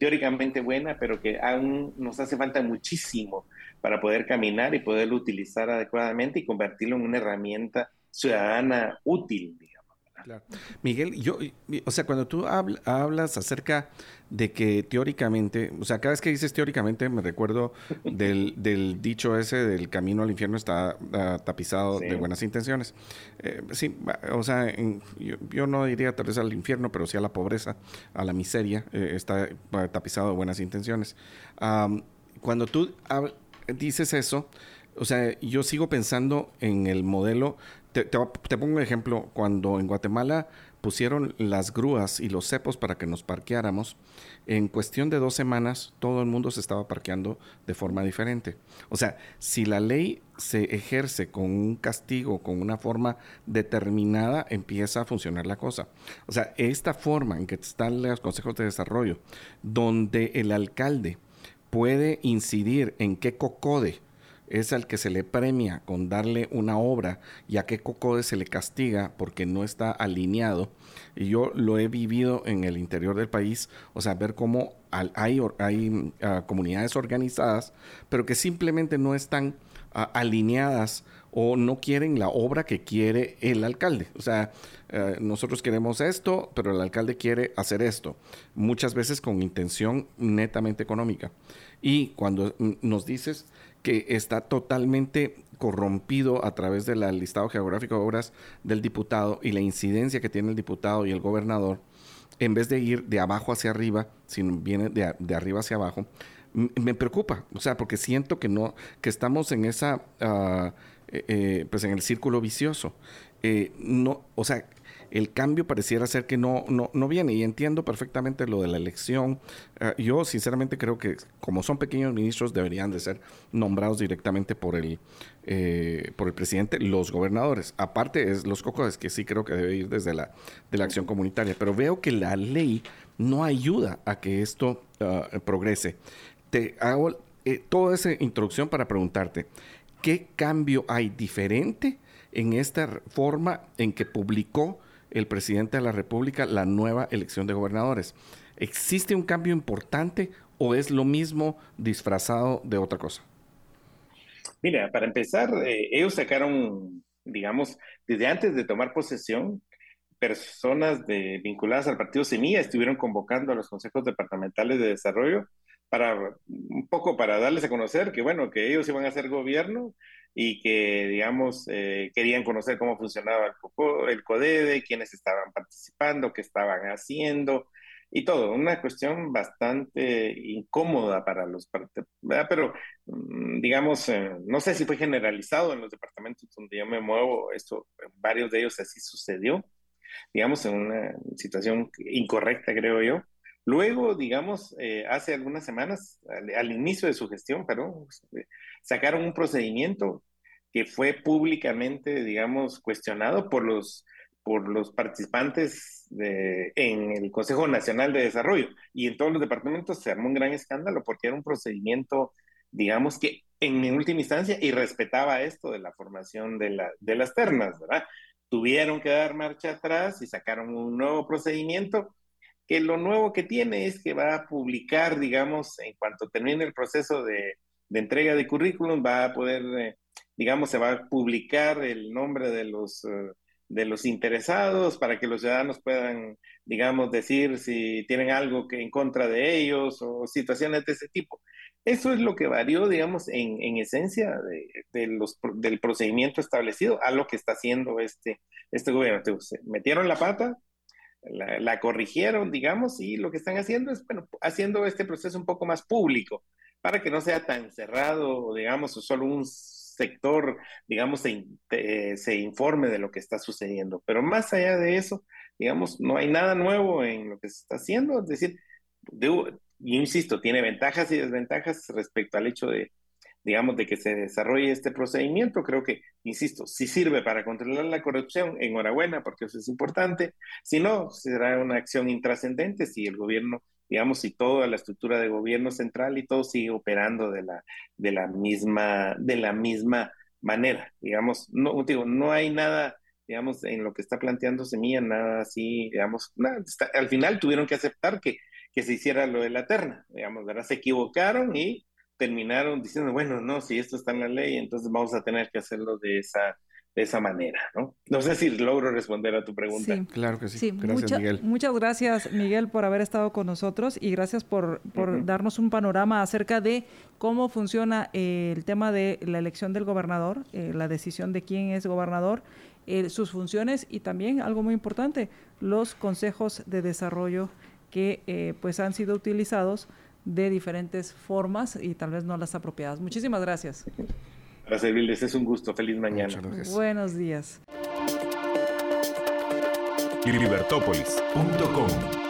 teóricamente buena, pero que aún nos hace falta muchísimo para poder caminar y poderlo utilizar adecuadamente y convertirlo en una herramienta ciudadana útil, Miguel, yo, o sea, cuando tú hablas acerca de que teóricamente, o sea, cada vez que dices teóricamente me recuerdo del, [LAUGHS] del dicho ese del camino al infierno está ah, tapizado de buenas intenciones. Eh, sí, o sea, yo, no diría tal vez al infierno, pero sí a la pobreza, a la miseria, eh, está tapizado de buenas intenciones. cuando tú dices eso, o sea, yo sigo pensando en el modelo te, pongo un ejemplo. Cuando en Guatemala pusieron las grúas y los cepos para que nos parqueáramos, en cuestión de dos semanas todo el mundo se estaba parqueando de forma diferente. O sea, si la ley se ejerce con un castigo, con una forma determinada, empieza a funcionar la cosa. O sea, esta forma en que están los consejos de desarrollo, donde el alcalde puede incidir en qué cocode es al que se le premia con darle una obra y a qué cocode se le castiga porque no está alineado. Y yo lo he vivido en el interior del país, o sea, ver cómo hay, hay ah, comunidades organizadas, pero que simplemente no están ah, alineadas o no quieren la obra que quiere el alcalde. O sea, eh, nosotros queremos esto, pero el alcalde quiere hacer esto, muchas veces con intención netamente económica. Y cuando nos dices que está totalmente corrompido a través del listado geográfico de obras del diputado y la incidencia que tiene el diputado y el gobernador, en vez de ir de abajo hacia arriba, sino viene de, arriba hacia abajo, me preocupa, o sea, porque siento que no, que estamos en esa, eh, eh, pues en el círculo vicioso. Eh, no, o sea, el cambio pareciera ser que no, no, no viene. Y entiendo perfectamente lo de la elección. Ah, yo sinceramente creo que como son pequeños ministros deberían de ser nombrados directamente por el, eh, por el presidente, los gobernadores. Aparte es los cocos que sí creo que debe ir desde la, de la acción comunitaria. Pero veo que la ley no ayuda a que esto ah, progrese. Te hago eh, toda esa introducción para preguntarte, ¿qué cambio hay diferente en esta forma en que publicó el presidente de la República la nueva elección de gobernadores. ¿Existe un cambio importante o es lo mismo disfrazado de otra cosa? Mira, para empezar, eh, ellos sacaron, digamos, desde antes de tomar posesión, personas de, vinculadas al partido Semilla estuvieron convocando a los consejos departamentales de desarrollo para un poco para darles a conocer que, bueno, que ellos iban a hacer gobierno y que, digamos, eh, querían conocer cómo funcionaba el, el CODEDE, quiénes estaban participando, qué estaban haciendo y todo. Una cuestión bastante incómoda para los ¿verdad? pero mm, digamos, eh, no sé si fue generalizado en los departamentos donde yo me muevo, esto, varios de ellos así sucedió, digamos, en una situación incorrecta, creo yo. Luego, digamos, eh, hace algunas semanas, al, inicio de su gestión, pero sacaron un procedimiento que fue públicamente, digamos, cuestionado por los, por los participantes en el Consejo Nacional de Desarrollo. Y en todos los departamentos se armó un gran escándalo porque era un procedimiento, digamos, que en última instancia y respetaba esto de la formación de, de las ternas, ¿verdad? Tuvieron que dar marcha atrás y sacaron un nuevo procedimiento que lo nuevo que tiene es que va a publicar, digamos, en cuanto termine el proceso de, de entrega de currículum, va a poder, eh, digamos, se va a publicar el nombre de los, eh, de los interesados para que los ciudadanos puedan, digamos, decir si tienen algo que en contra de ellos o situaciones de ese tipo. Eso es lo que varió, digamos, en, en esencia de, los, del procedimiento establecido a lo que está haciendo este, este gobierno. Metieron la pata, la, corrigieron, digamos, y lo que están haciendo es, bueno, haciendo este proceso un poco más público, para que no sea tan cerrado, digamos, o solo un sector, digamos, se, se, informe de lo que está sucediendo. Pero más allá de eso, digamos, no hay nada nuevo en lo que se está haciendo. Es decir, insisto, tiene ventajas y desventajas respecto al hecho de, digamos, de que se desarrolle este procedimiento. Creo que, insisto, si sirve para controlar la corrupción, enhorabuena, porque eso es importante. Si no, será una acción intrascendente si el gobierno digamos, si toda la estructura de gobierno central y todo sigue operando de la, de la, misma, de la misma manera. Digamos, no, digo, no hay nada, digamos, en lo que está planteando Semilla, nada así, digamos, nada, al final tuvieron que aceptar que, que se hiciera lo de la terna, digamos, ¿verdad? Se equivocaron y terminaron diciendo, bueno, no, si esto está en la ley, entonces vamos a tener que hacerlo de esa, de esa manera, ¿no? No sé si logro responder a tu pregunta. Sí, claro que sí. gracias, Miguel. Muchas gracias, Miguel, por haber estado con nosotros y gracias por, por darnos un panorama acerca de cómo funciona eh, el tema de la elección del gobernador, eh, la decisión de quién es gobernador, eh, sus funciones y también, algo muy importante, los consejos de desarrollo que pues han sido utilizados de diferentes formas y tal vez no las apropiadas. Muchísimas gracias. Para servirles, es un gusto. Feliz mañana. Buenos días. Libertópolis.com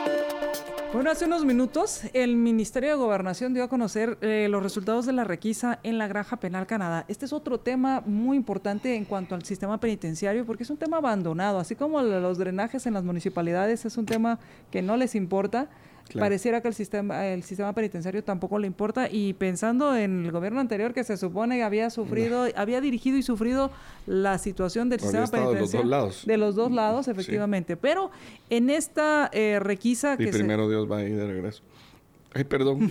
bueno, hace unos minutos el Ministerio de Gobernación dio a conocer eh, los resultados de la requisa en la Granja Penal Canadá. Este es otro tema muy importante en cuanto al sistema penitenciario porque es un tema abandonado, así como los drenajes en las municipalidades es un tema que no les importa. Pareciera que el sistema, el sistema penitenciario tampoco le importa y pensando en el gobierno anterior que se supone había sufrido, había dirigido y sufrido la situación del sistema penitenciario. De los dos lados. De los dos lados, efectivamente. Pero en esta eh, requisa y primero Dios va a ir de regreso. Ay, perdón. [LAUGHS]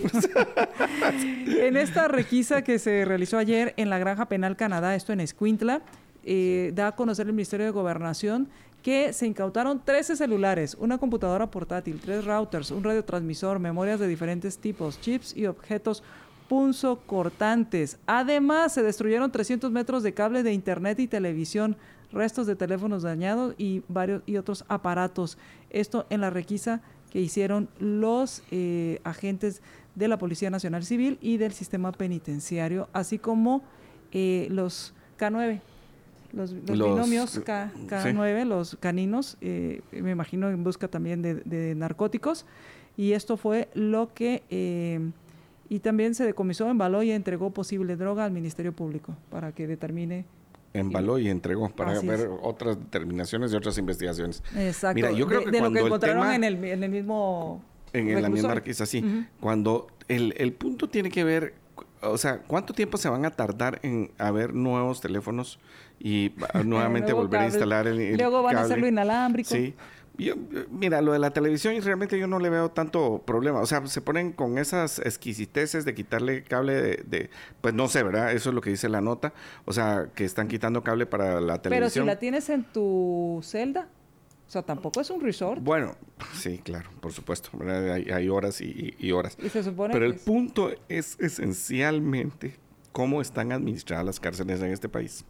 [LAUGHS] en esta requisa que se realizó ayer en la Granja Penal Canadá, esto en Escuintla, eh, da a conocer el Ministerio de Gobernación que se incautaron 13 celulares, una computadora portátil, tres routers, un radiotransmisor, memorias de diferentes tipos, chips y objetos punzo cortantes. Además, se destruyeron 300 metros de cable de internet y televisión, restos de teléfonos dañados y varios y otros aparatos. Esto en la requisa que hicieron los eh, agentes de la Policía Nacional Civil y del sistema penitenciario, así como eh, los K9, los, binomios K, 9 los caninos, eh, me imagino en busca también de, narcóticos. Y esto fue lo que... Eh, y también se decomisó, embaló y entregó posible droga al Ministerio Público para que determine embaló y entregó para ver otras determinaciones y otras investigaciones. Exacto. Mira, yo creo que de lo que encontraron en, el, en, el, mismo en, la misma requisa, sí. Cuando el, el punto tiene que ver, o sea, ¿cuánto tiempo se van a tardar en haber nuevos teléfonos y [LAUGHS] nuevamente volver a instalar el, Luego van a hacerlo inalámbrico. Sí. mira, lo de la televisión realmente yo no le veo tanto problema. O sea, se ponen con esas exquisiteces de quitarle cable de, Pues no sé, ¿verdad? Eso es lo que dice la nota. O sea, que están quitando cable para la televisión. Pero si la tienes en tu celda, o sea, tampoco es un resort. Bueno, sí, claro, por supuesto. Hay, horas y, horas. Pero el punto es esencialmente cómo están administradas las cárceles en este país.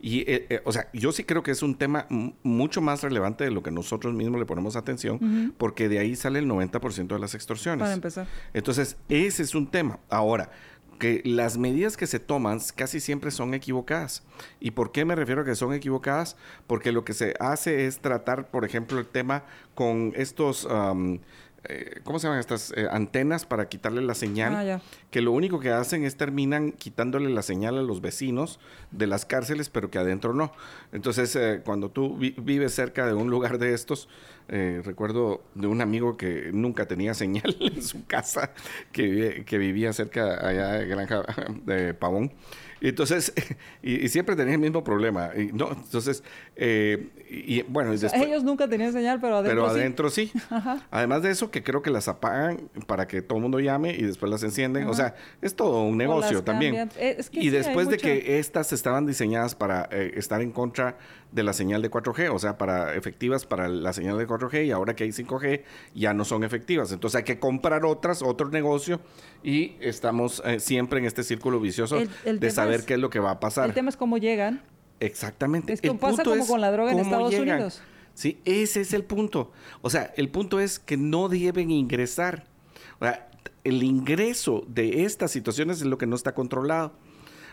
Y, eh, eh, o sea, yo sí creo que es un tema mucho más relevante de lo que nosotros mismos le ponemos atención, porque de ahí sale el 90% de las extorsiones. Para empezar. Entonces, ese es un tema. Ahora, que las medidas que se toman casi siempre son equivocadas. ¿Y por qué me refiero a que son equivocadas? Porque lo que se hace es tratar, por ejemplo, el tema con estos... Eh, ¿cómo se llaman estas eh, antenas para quitarle la señal? Ah, que lo único que hacen es terminan quitándole la señal a los vecinos de las cárceles, pero que adentro no. Entonces, eh, cuando tú vives cerca de un lugar de estos, recuerdo de un amigo que nunca tenía señal [LAUGHS] en su casa, que, que vivía cerca allá de Granja de Pavón entonces, [LAUGHS] y, siempre tenía el mismo problema. Y, no, entonces, eh, y, bueno, ellos nunca tenían señal, pero adentro pero adentro sí. [LAUGHS] Además de eso, que creo que las apagan para que todo el mundo llame y después las encienden. O sea, es todo un negocio también. Eh, y después de que estas estaban diseñadas para eh, estar en contra de la señal de 4G, o sea, para efectivas para la señal de 4G y ahora que hay 5G ya no son efectivas. Entonces hay que comprar otras, otro negocio y estamos eh, siempre en este círculo vicioso de saber qué es lo que va a pasar. El tema es cómo llegan. Exactamente. Es que pasa como con la droga en Estados Unidos. Sí, ese es el punto. O sea, el punto es que no deben ingresar. O sea, el ingreso de estas situaciones es lo que no está controlado.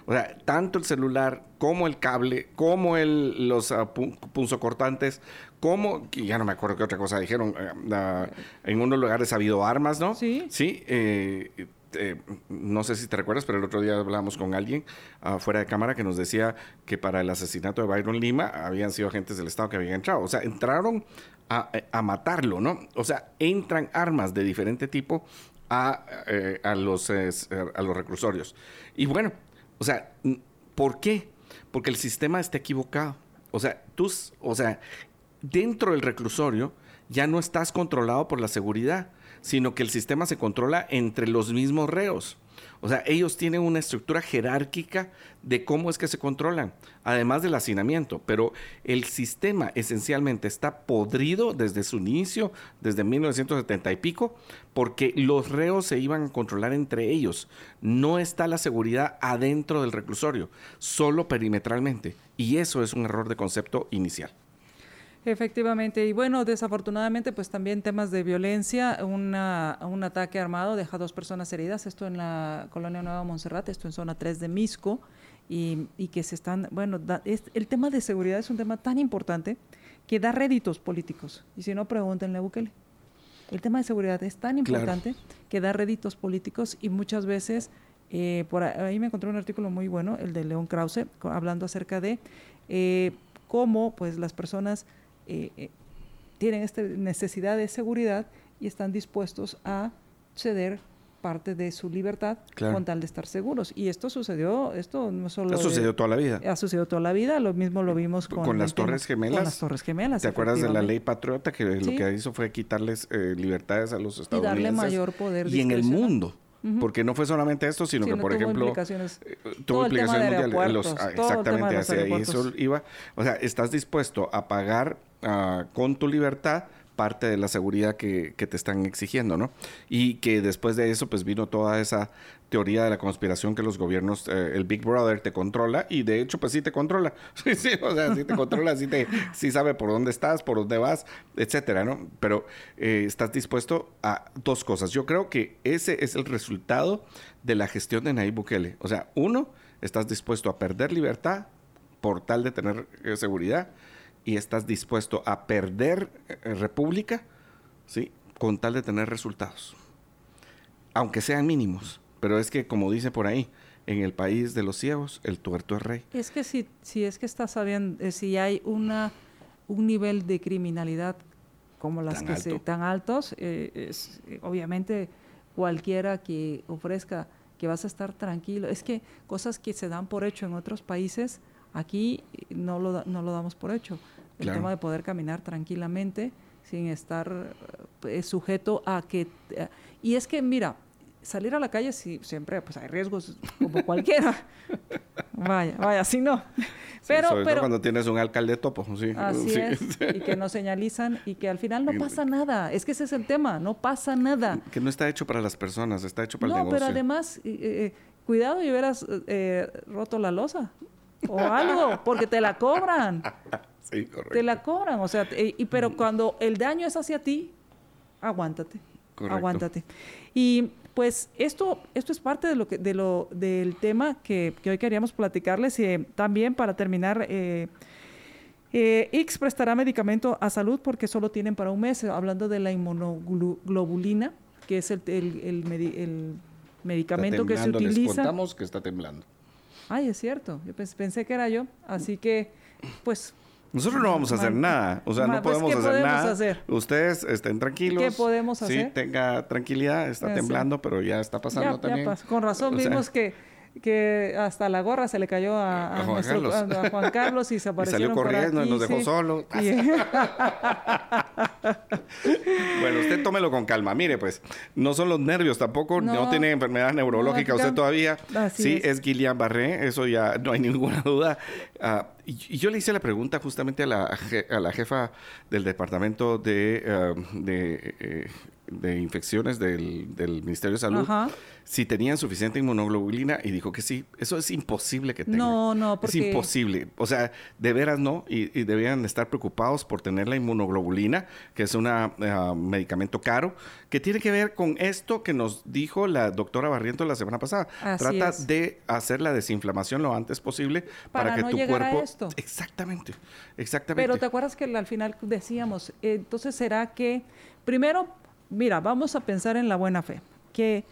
O sea, tanto el celular como el cable, como el, los uh, punzocortantes, como, ya no me acuerdo qué otra cosa dijeron, eh, en unos lugares ha habido armas, ¿no? Sí. Sí, eh, eh, no sé si te recuerdas, pero el otro día hablábamos con alguien uh, fuera de cámara que nos decía que para el asesinato de Byron Lima habían sido agentes del Estado que habían entrado. O sea, entraron a, a matarlo, ¿no? O sea, entran armas de diferente tipo a, a, los, a los reclusorios. Y bueno, o sea, ¿por qué? Porque el sistema está equivocado. O sea, tú, o sea, dentro del reclusorio ya no estás controlado por la seguridad, sino que el sistema se controla entre los mismos reos. O sea, ellos tienen una estructura jerárquica de cómo es que se controlan, además del hacinamiento. Pero el sistema esencialmente está podrido desde su inicio, desde 1970 y pico, porque los reos se iban a controlar entre ellos. No está la seguridad adentro del reclusorio, solo perimetralmente. Y eso es un error de concepto inicial. Efectivamente, y bueno, desafortunadamente, pues también temas de violencia, una, un ataque armado deja dos personas heridas, esto en la colonia Nueva Montserrat, esto en zona 3 de Misco, y, y que se están, bueno, el tema de seguridad es un tema tan importante que da réditos políticos, y si no, pregúntenle a Bukele. El tema de seguridad es tan importante que da réditos políticos y muchas veces, eh, por ahí me encontré un artículo muy bueno, el de León Krause, hablando acerca de eh, cómo pues las personas eh, eh, tienen esta necesidad de seguridad y están dispuestos a ceder parte de su libertad con tal de estar seguros. Y esto sucedió, esto no solo... Ha sucedido toda la vida. Ha sucedido toda la vida, lo mismo lo vimos con... Con las Torres Gemelas. Con las Torres Gemelas. ¿Te acuerdas de la ley patriota que lo que hizo fue quitarles eh, libertades a los estadounidenses? Y darle mayor poder. Y en el mundo. Porque no fue solamente esto, sino, que, por ejemplo, implicaciones, tuvo implicaciones mundiales. exactamente, hacia eso iba. O sea, estás dispuesto a pagar Ah, con tu libertad parte de la seguridad que, te están exigiendo, ¿no? Y que después de eso, pues vino toda esa teoría de la conspiración que los gobiernos, eh, el Big Brother te controla y de hecho, pues sí te controla. [LAUGHS] sí, sí, o sea, sí te controla, sí, te, sí sabe por dónde estás, por dónde vas, etcétera, ¿no? Pero eh, estás dispuesto a dos cosas. Yo creo que ese es el resultado de la gestión de Nayib Bukele. O sea, uno, estás dispuesto a perder libertad por tal de tener eh, seguridad y estás dispuesto a perder eh, República, ¿sí? Con tal de tener resultados. Aunque sean mínimos. Pero es que, como dice por ahí, en el país de los ciegos, el tuerto es rey. Es que si, si es que estás sabiendo, eh, si hay una, un nivel de criminalidad como las que se tan altos, eh, es, obviamente cualquiera que ofrezca que vas a estar tranquilo, es que cosas que se dan por hecho en otros países, Aquí no lo, no lo damos por hecho. El tema de poder caminar tranquilamente sin estar eh, sujeto a que... Eh, y es que, mira, salir a la calle sí, siempre pues hay riesgos como [LAUGHS] cualquiera. vaya, vaya, así no. [LAUGHS] Pero, pero cuando tienes un alcalde topo, sí. Así es, y que no [LAUGHS] señalizan y que al final no pasa nada. Es que ese es el tema, no pasa nada. Que no está hecho para las personas, está hecho para el negocio. No, pero además, eh, cuidado y hubieras roto la losa o algo, porque te la cobran. [LAUGHS] Sí, correcto. Te la cobran, o sea, y, pero cuando el daño es hacia ti, aguántate. Correcto. Aguántate. Y pues esto, esto es parte de lo que, de lo, del tema que, hoy queríamos platicarles. Y eh, también para terminar, eh, eh, X prestará medicamento a salud porque solo tienen para un mes, hablando de la inmunoglobulina, que es el, el, medicamento que se utiliza. Les contamos que está temblando. Ay, es cierto, yo pensé que era yo, así que, pues... Nosotros no vamos a hacer nada, o sea, no pues, podemos hacer nada. Hacer? Ustedes estén tranquilos. ¿Qué podemos hacer? Sí, tenga tranquilidad, está temblando, pero ya está pasando también. Con razón vimos que que hasta la gorra se le cayó a, A Juan Carlos. a Juan Carlos y se [LAUGHS] Y aparecieron salió por corriendo y nos dejó sí. solo. [LAUGHS] Y- [LAUGHS] Bueno, usted tómelo con calma. Mire, pues, no son los nervios tampoco, no, No. tiene enfermedad neurológica No, usted todavía. sí, es. es, Guillain-Barré, eso ya no hay ninguna duda. Ah, y, y yo le hice la pregunta justamente a la, je- a la jefa del departamento de, de, eh, de infecciones del, del Ministerio de Salud Ajá. si tenían suficiente inmunoglobulina y dijo que sí. Eso es imposible que tengan. No, no, Es porque- imposible. O sea, de veras no. Y, y deberían estar preocupados por tener la inmunoglobulina, que es un medicamento caro, que tiene que ver con esto que nos dijo la doctora Barrientos la semana pasada. Así Trata es. de hacer la desinflamación lo antes posible para, Para que no tu cuerpo... Exactamente, exactamente. Pero te acuerdas que al final decíamos, eh, entonces será que, primero, mira, vamos a pensar en la buena fe, que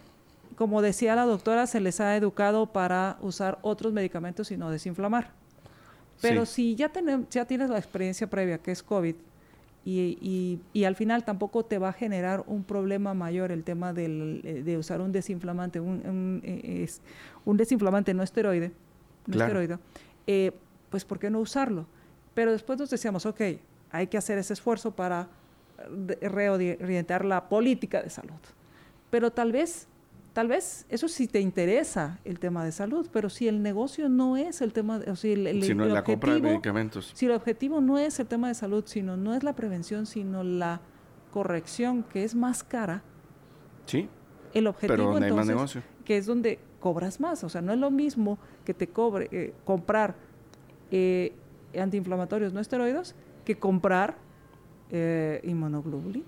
como decía la doctora, se les ha educado para usar otros medicamentos y no desinflamar. Pero si ya, tenem- ya tienes la experiencia previa, que es COVID, y, y- y al final tampoco te va a generar un problema mayor el tema del, eh, de usar un desinflamante, un, un, eh, es- un desinflamante no esteroide, no Claro. esteroide, eh, pues ¿por qué no usarlo? Pero después nos decíamos, ok, hay que hacer ese esfuerzo para re- reorientar la política de salud. Pero tal vez, tal vez, eso sí te interesa el tema de salud, pero si el negocio no es el tema, de, o sea, el, el- Sino el la compra de objetivo- medicamentos. si el objetivo no es el tema de salud, sino no es la prevención, sino la corrección, que es más cara, Sí, el objetivo pero donde hay más entonces, negocio. que es donde cobras más. O sea, no es lo mismo que te cobre eh, comprar eh, antiinflamatorios no esteroides que comprar eh, inmunoglobulina.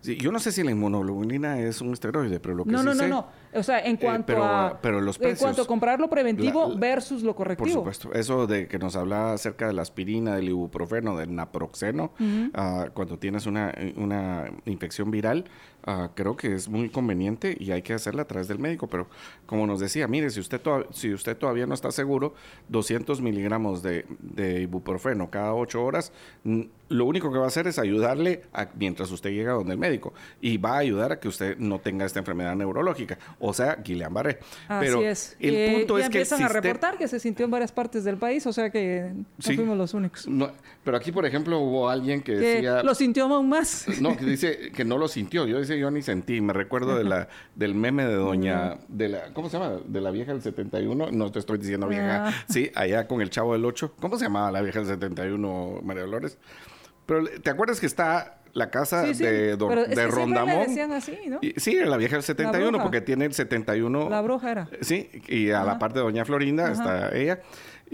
Sí, yo no sé si la inmunoglobulina es un esteroide, pero lo que No, sí no, no, sé- no. O sea, en cuanto pero, a pero los en cuanto a comprar lo preventivo La- la- versus lo Por correctivo. supuesto. Eso de que nos hablaba acerca de la aspirina, del ibuprofeno, del naproxeno, ah, cuando tienes una, una infección viral, ah, creo que es muy conveniente y hay que hacerla a través del médico. Pero como nos decía, mire, si usted, si usted todavía no está seguro, 200 miligramos de, de ibuprofeno cada 8 horas, lo único que va a hacer es ayudarle a- mientras usted llega donde el médico y va a ayudar a que usted no tenga esta enfermedad neurológica, o sea, Guillain-Barré. Así Pero es. el Eh, punto es que el empiezan a reportar que se sintió en varias partes del país, o sea que no Sí. fuimos los únicos. No, pero aquí, por ejemplo, hubo alguien que Que decía... lo sintió aún más. No, que dice que no lo sintió. Yo dice, yo ni sentí. Me recuerdo de la, [LAUGHS] del meme de doña... De la, ¿Cómo se llama? De la vieja del 71. No te estoy diciendo vieja. Ah. Sí, allá con el chavo del 8. ¿Cómo se llamaba la vieja del 71, María Dolores? Pero, ¿te acuerdas que está la casa Sí, sí, de, Don- pero de le Rondamón? decían así, ¿no? Y- sí, la vieja del 71, bruja. porque tiene el 71... La bruja era. Sí, y a la Ajá. parte de Doña Florinda Ajá. está ella.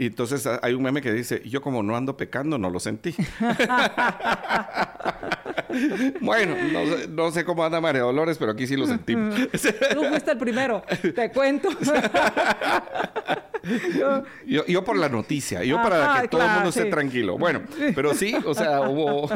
Y entonces hay un meme que dice, yo como no ando pecando, no lo sentí. [LAUGHS] bueno, no sé, no sé cómo anda María Dolores, pero aquí sí lo sentí. [LAUGHS] Tú fuiste el primero, te cuento. [LAUGHS] Yo- yo, yo por la noticia, yo Ajá, para que todo el mundo esté tranquilo. Bueno, pero sí, o sea, hubo...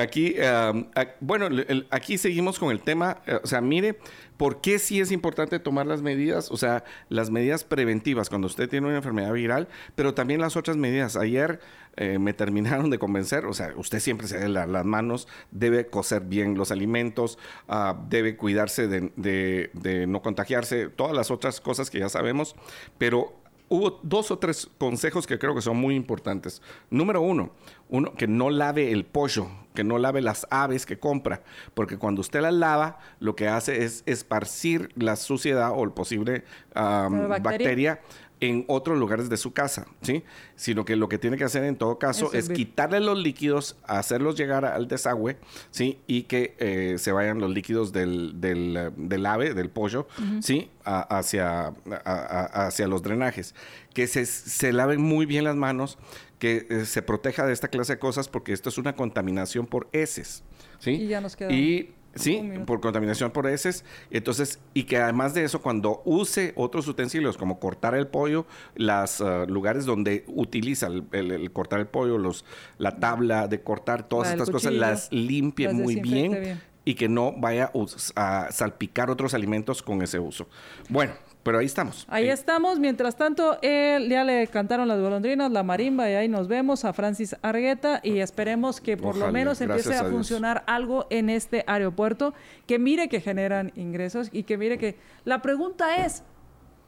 aquí, um, bueno, el- el- aquí seguimos con el tema, eh, o sea, mire, ¿por qué sí es importante tomar las medidas? O sea, las medidas preventivas cuando usted tiene una enfermedad viral, pero también las otras medidas. Ayer eh, me terminaron de convencer, o sea, usted siempre se lava las manos, debe cocer bien los alimentos, ah, debe cuidarse de- de no contagiarse, todas las otras cosas que ya sabemos, pero hubo dos o tres consejos que creo que son muy importantes. Número uno, uno que no lave el pollo, que no lave las aves que compra, porque cuando usted las lava, lo que hace es esparcir la suciedad o el posible bacteria. bacteria en otros lugares de su casa, ¿sí? Sino que lo que tiene que hacer en todo caso Es quitarle los líquidos, hacerlos llegar al desagüe, ¿sí? Y que eh, se vayan los líquidos del, del, del ave, del pollo, ¿sí? A- hacia, a- a- hacia los drenajes. Que se, se laven muy bien las manos, que eh, se proteja de esta clase de cosas, porque esto es una contaminación por heces, ¿sí? Y ya nos queda Y Sí, por contaminación por heces. Entonces, y que además de eso, cuando use otros utensilios como cortar el pollo, los lugares donde utiliza el, el- el cortar el pollo, los, la tabla de cortar, todas La estas cosas, las limpie las muy bien, bien. y que no vaya a salpicar otros alimentos con ese uso. Bueno, pero ahí estamos. Ahí estamos. Mientras tanto, él, ya le cantaron las golondrinas, la marimba, y ahí nos vemos a Francis Argueta y esperemos que por lo menos empiece a, funcionar algo en este aeropuerto, que mire que generan ingresos y que mire que... La pregunta es,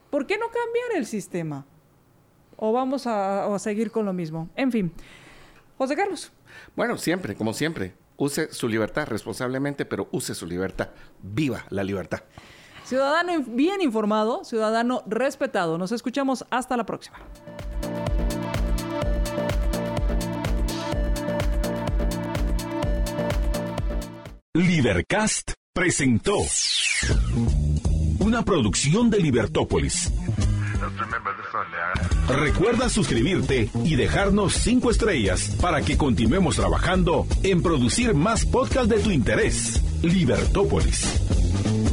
¿por qué no cambiar el sistema? ¿O vamos a, a seguir con lo mismo? En fin. José Carlos. Bueno, siempre, como siempre, use su libertad responsablemente, pero use su libertad. Viva la libertad. Ciudadano bien informado, ciudadano respetado. Nos escuchamos hasta la próxima. Libercast presentó una producción de Libertópolis. Recuerda suscribirte y dejarnos cinco estrellas para que continuemos trabajando en producir más podcasts de tu interés. Libertópolis.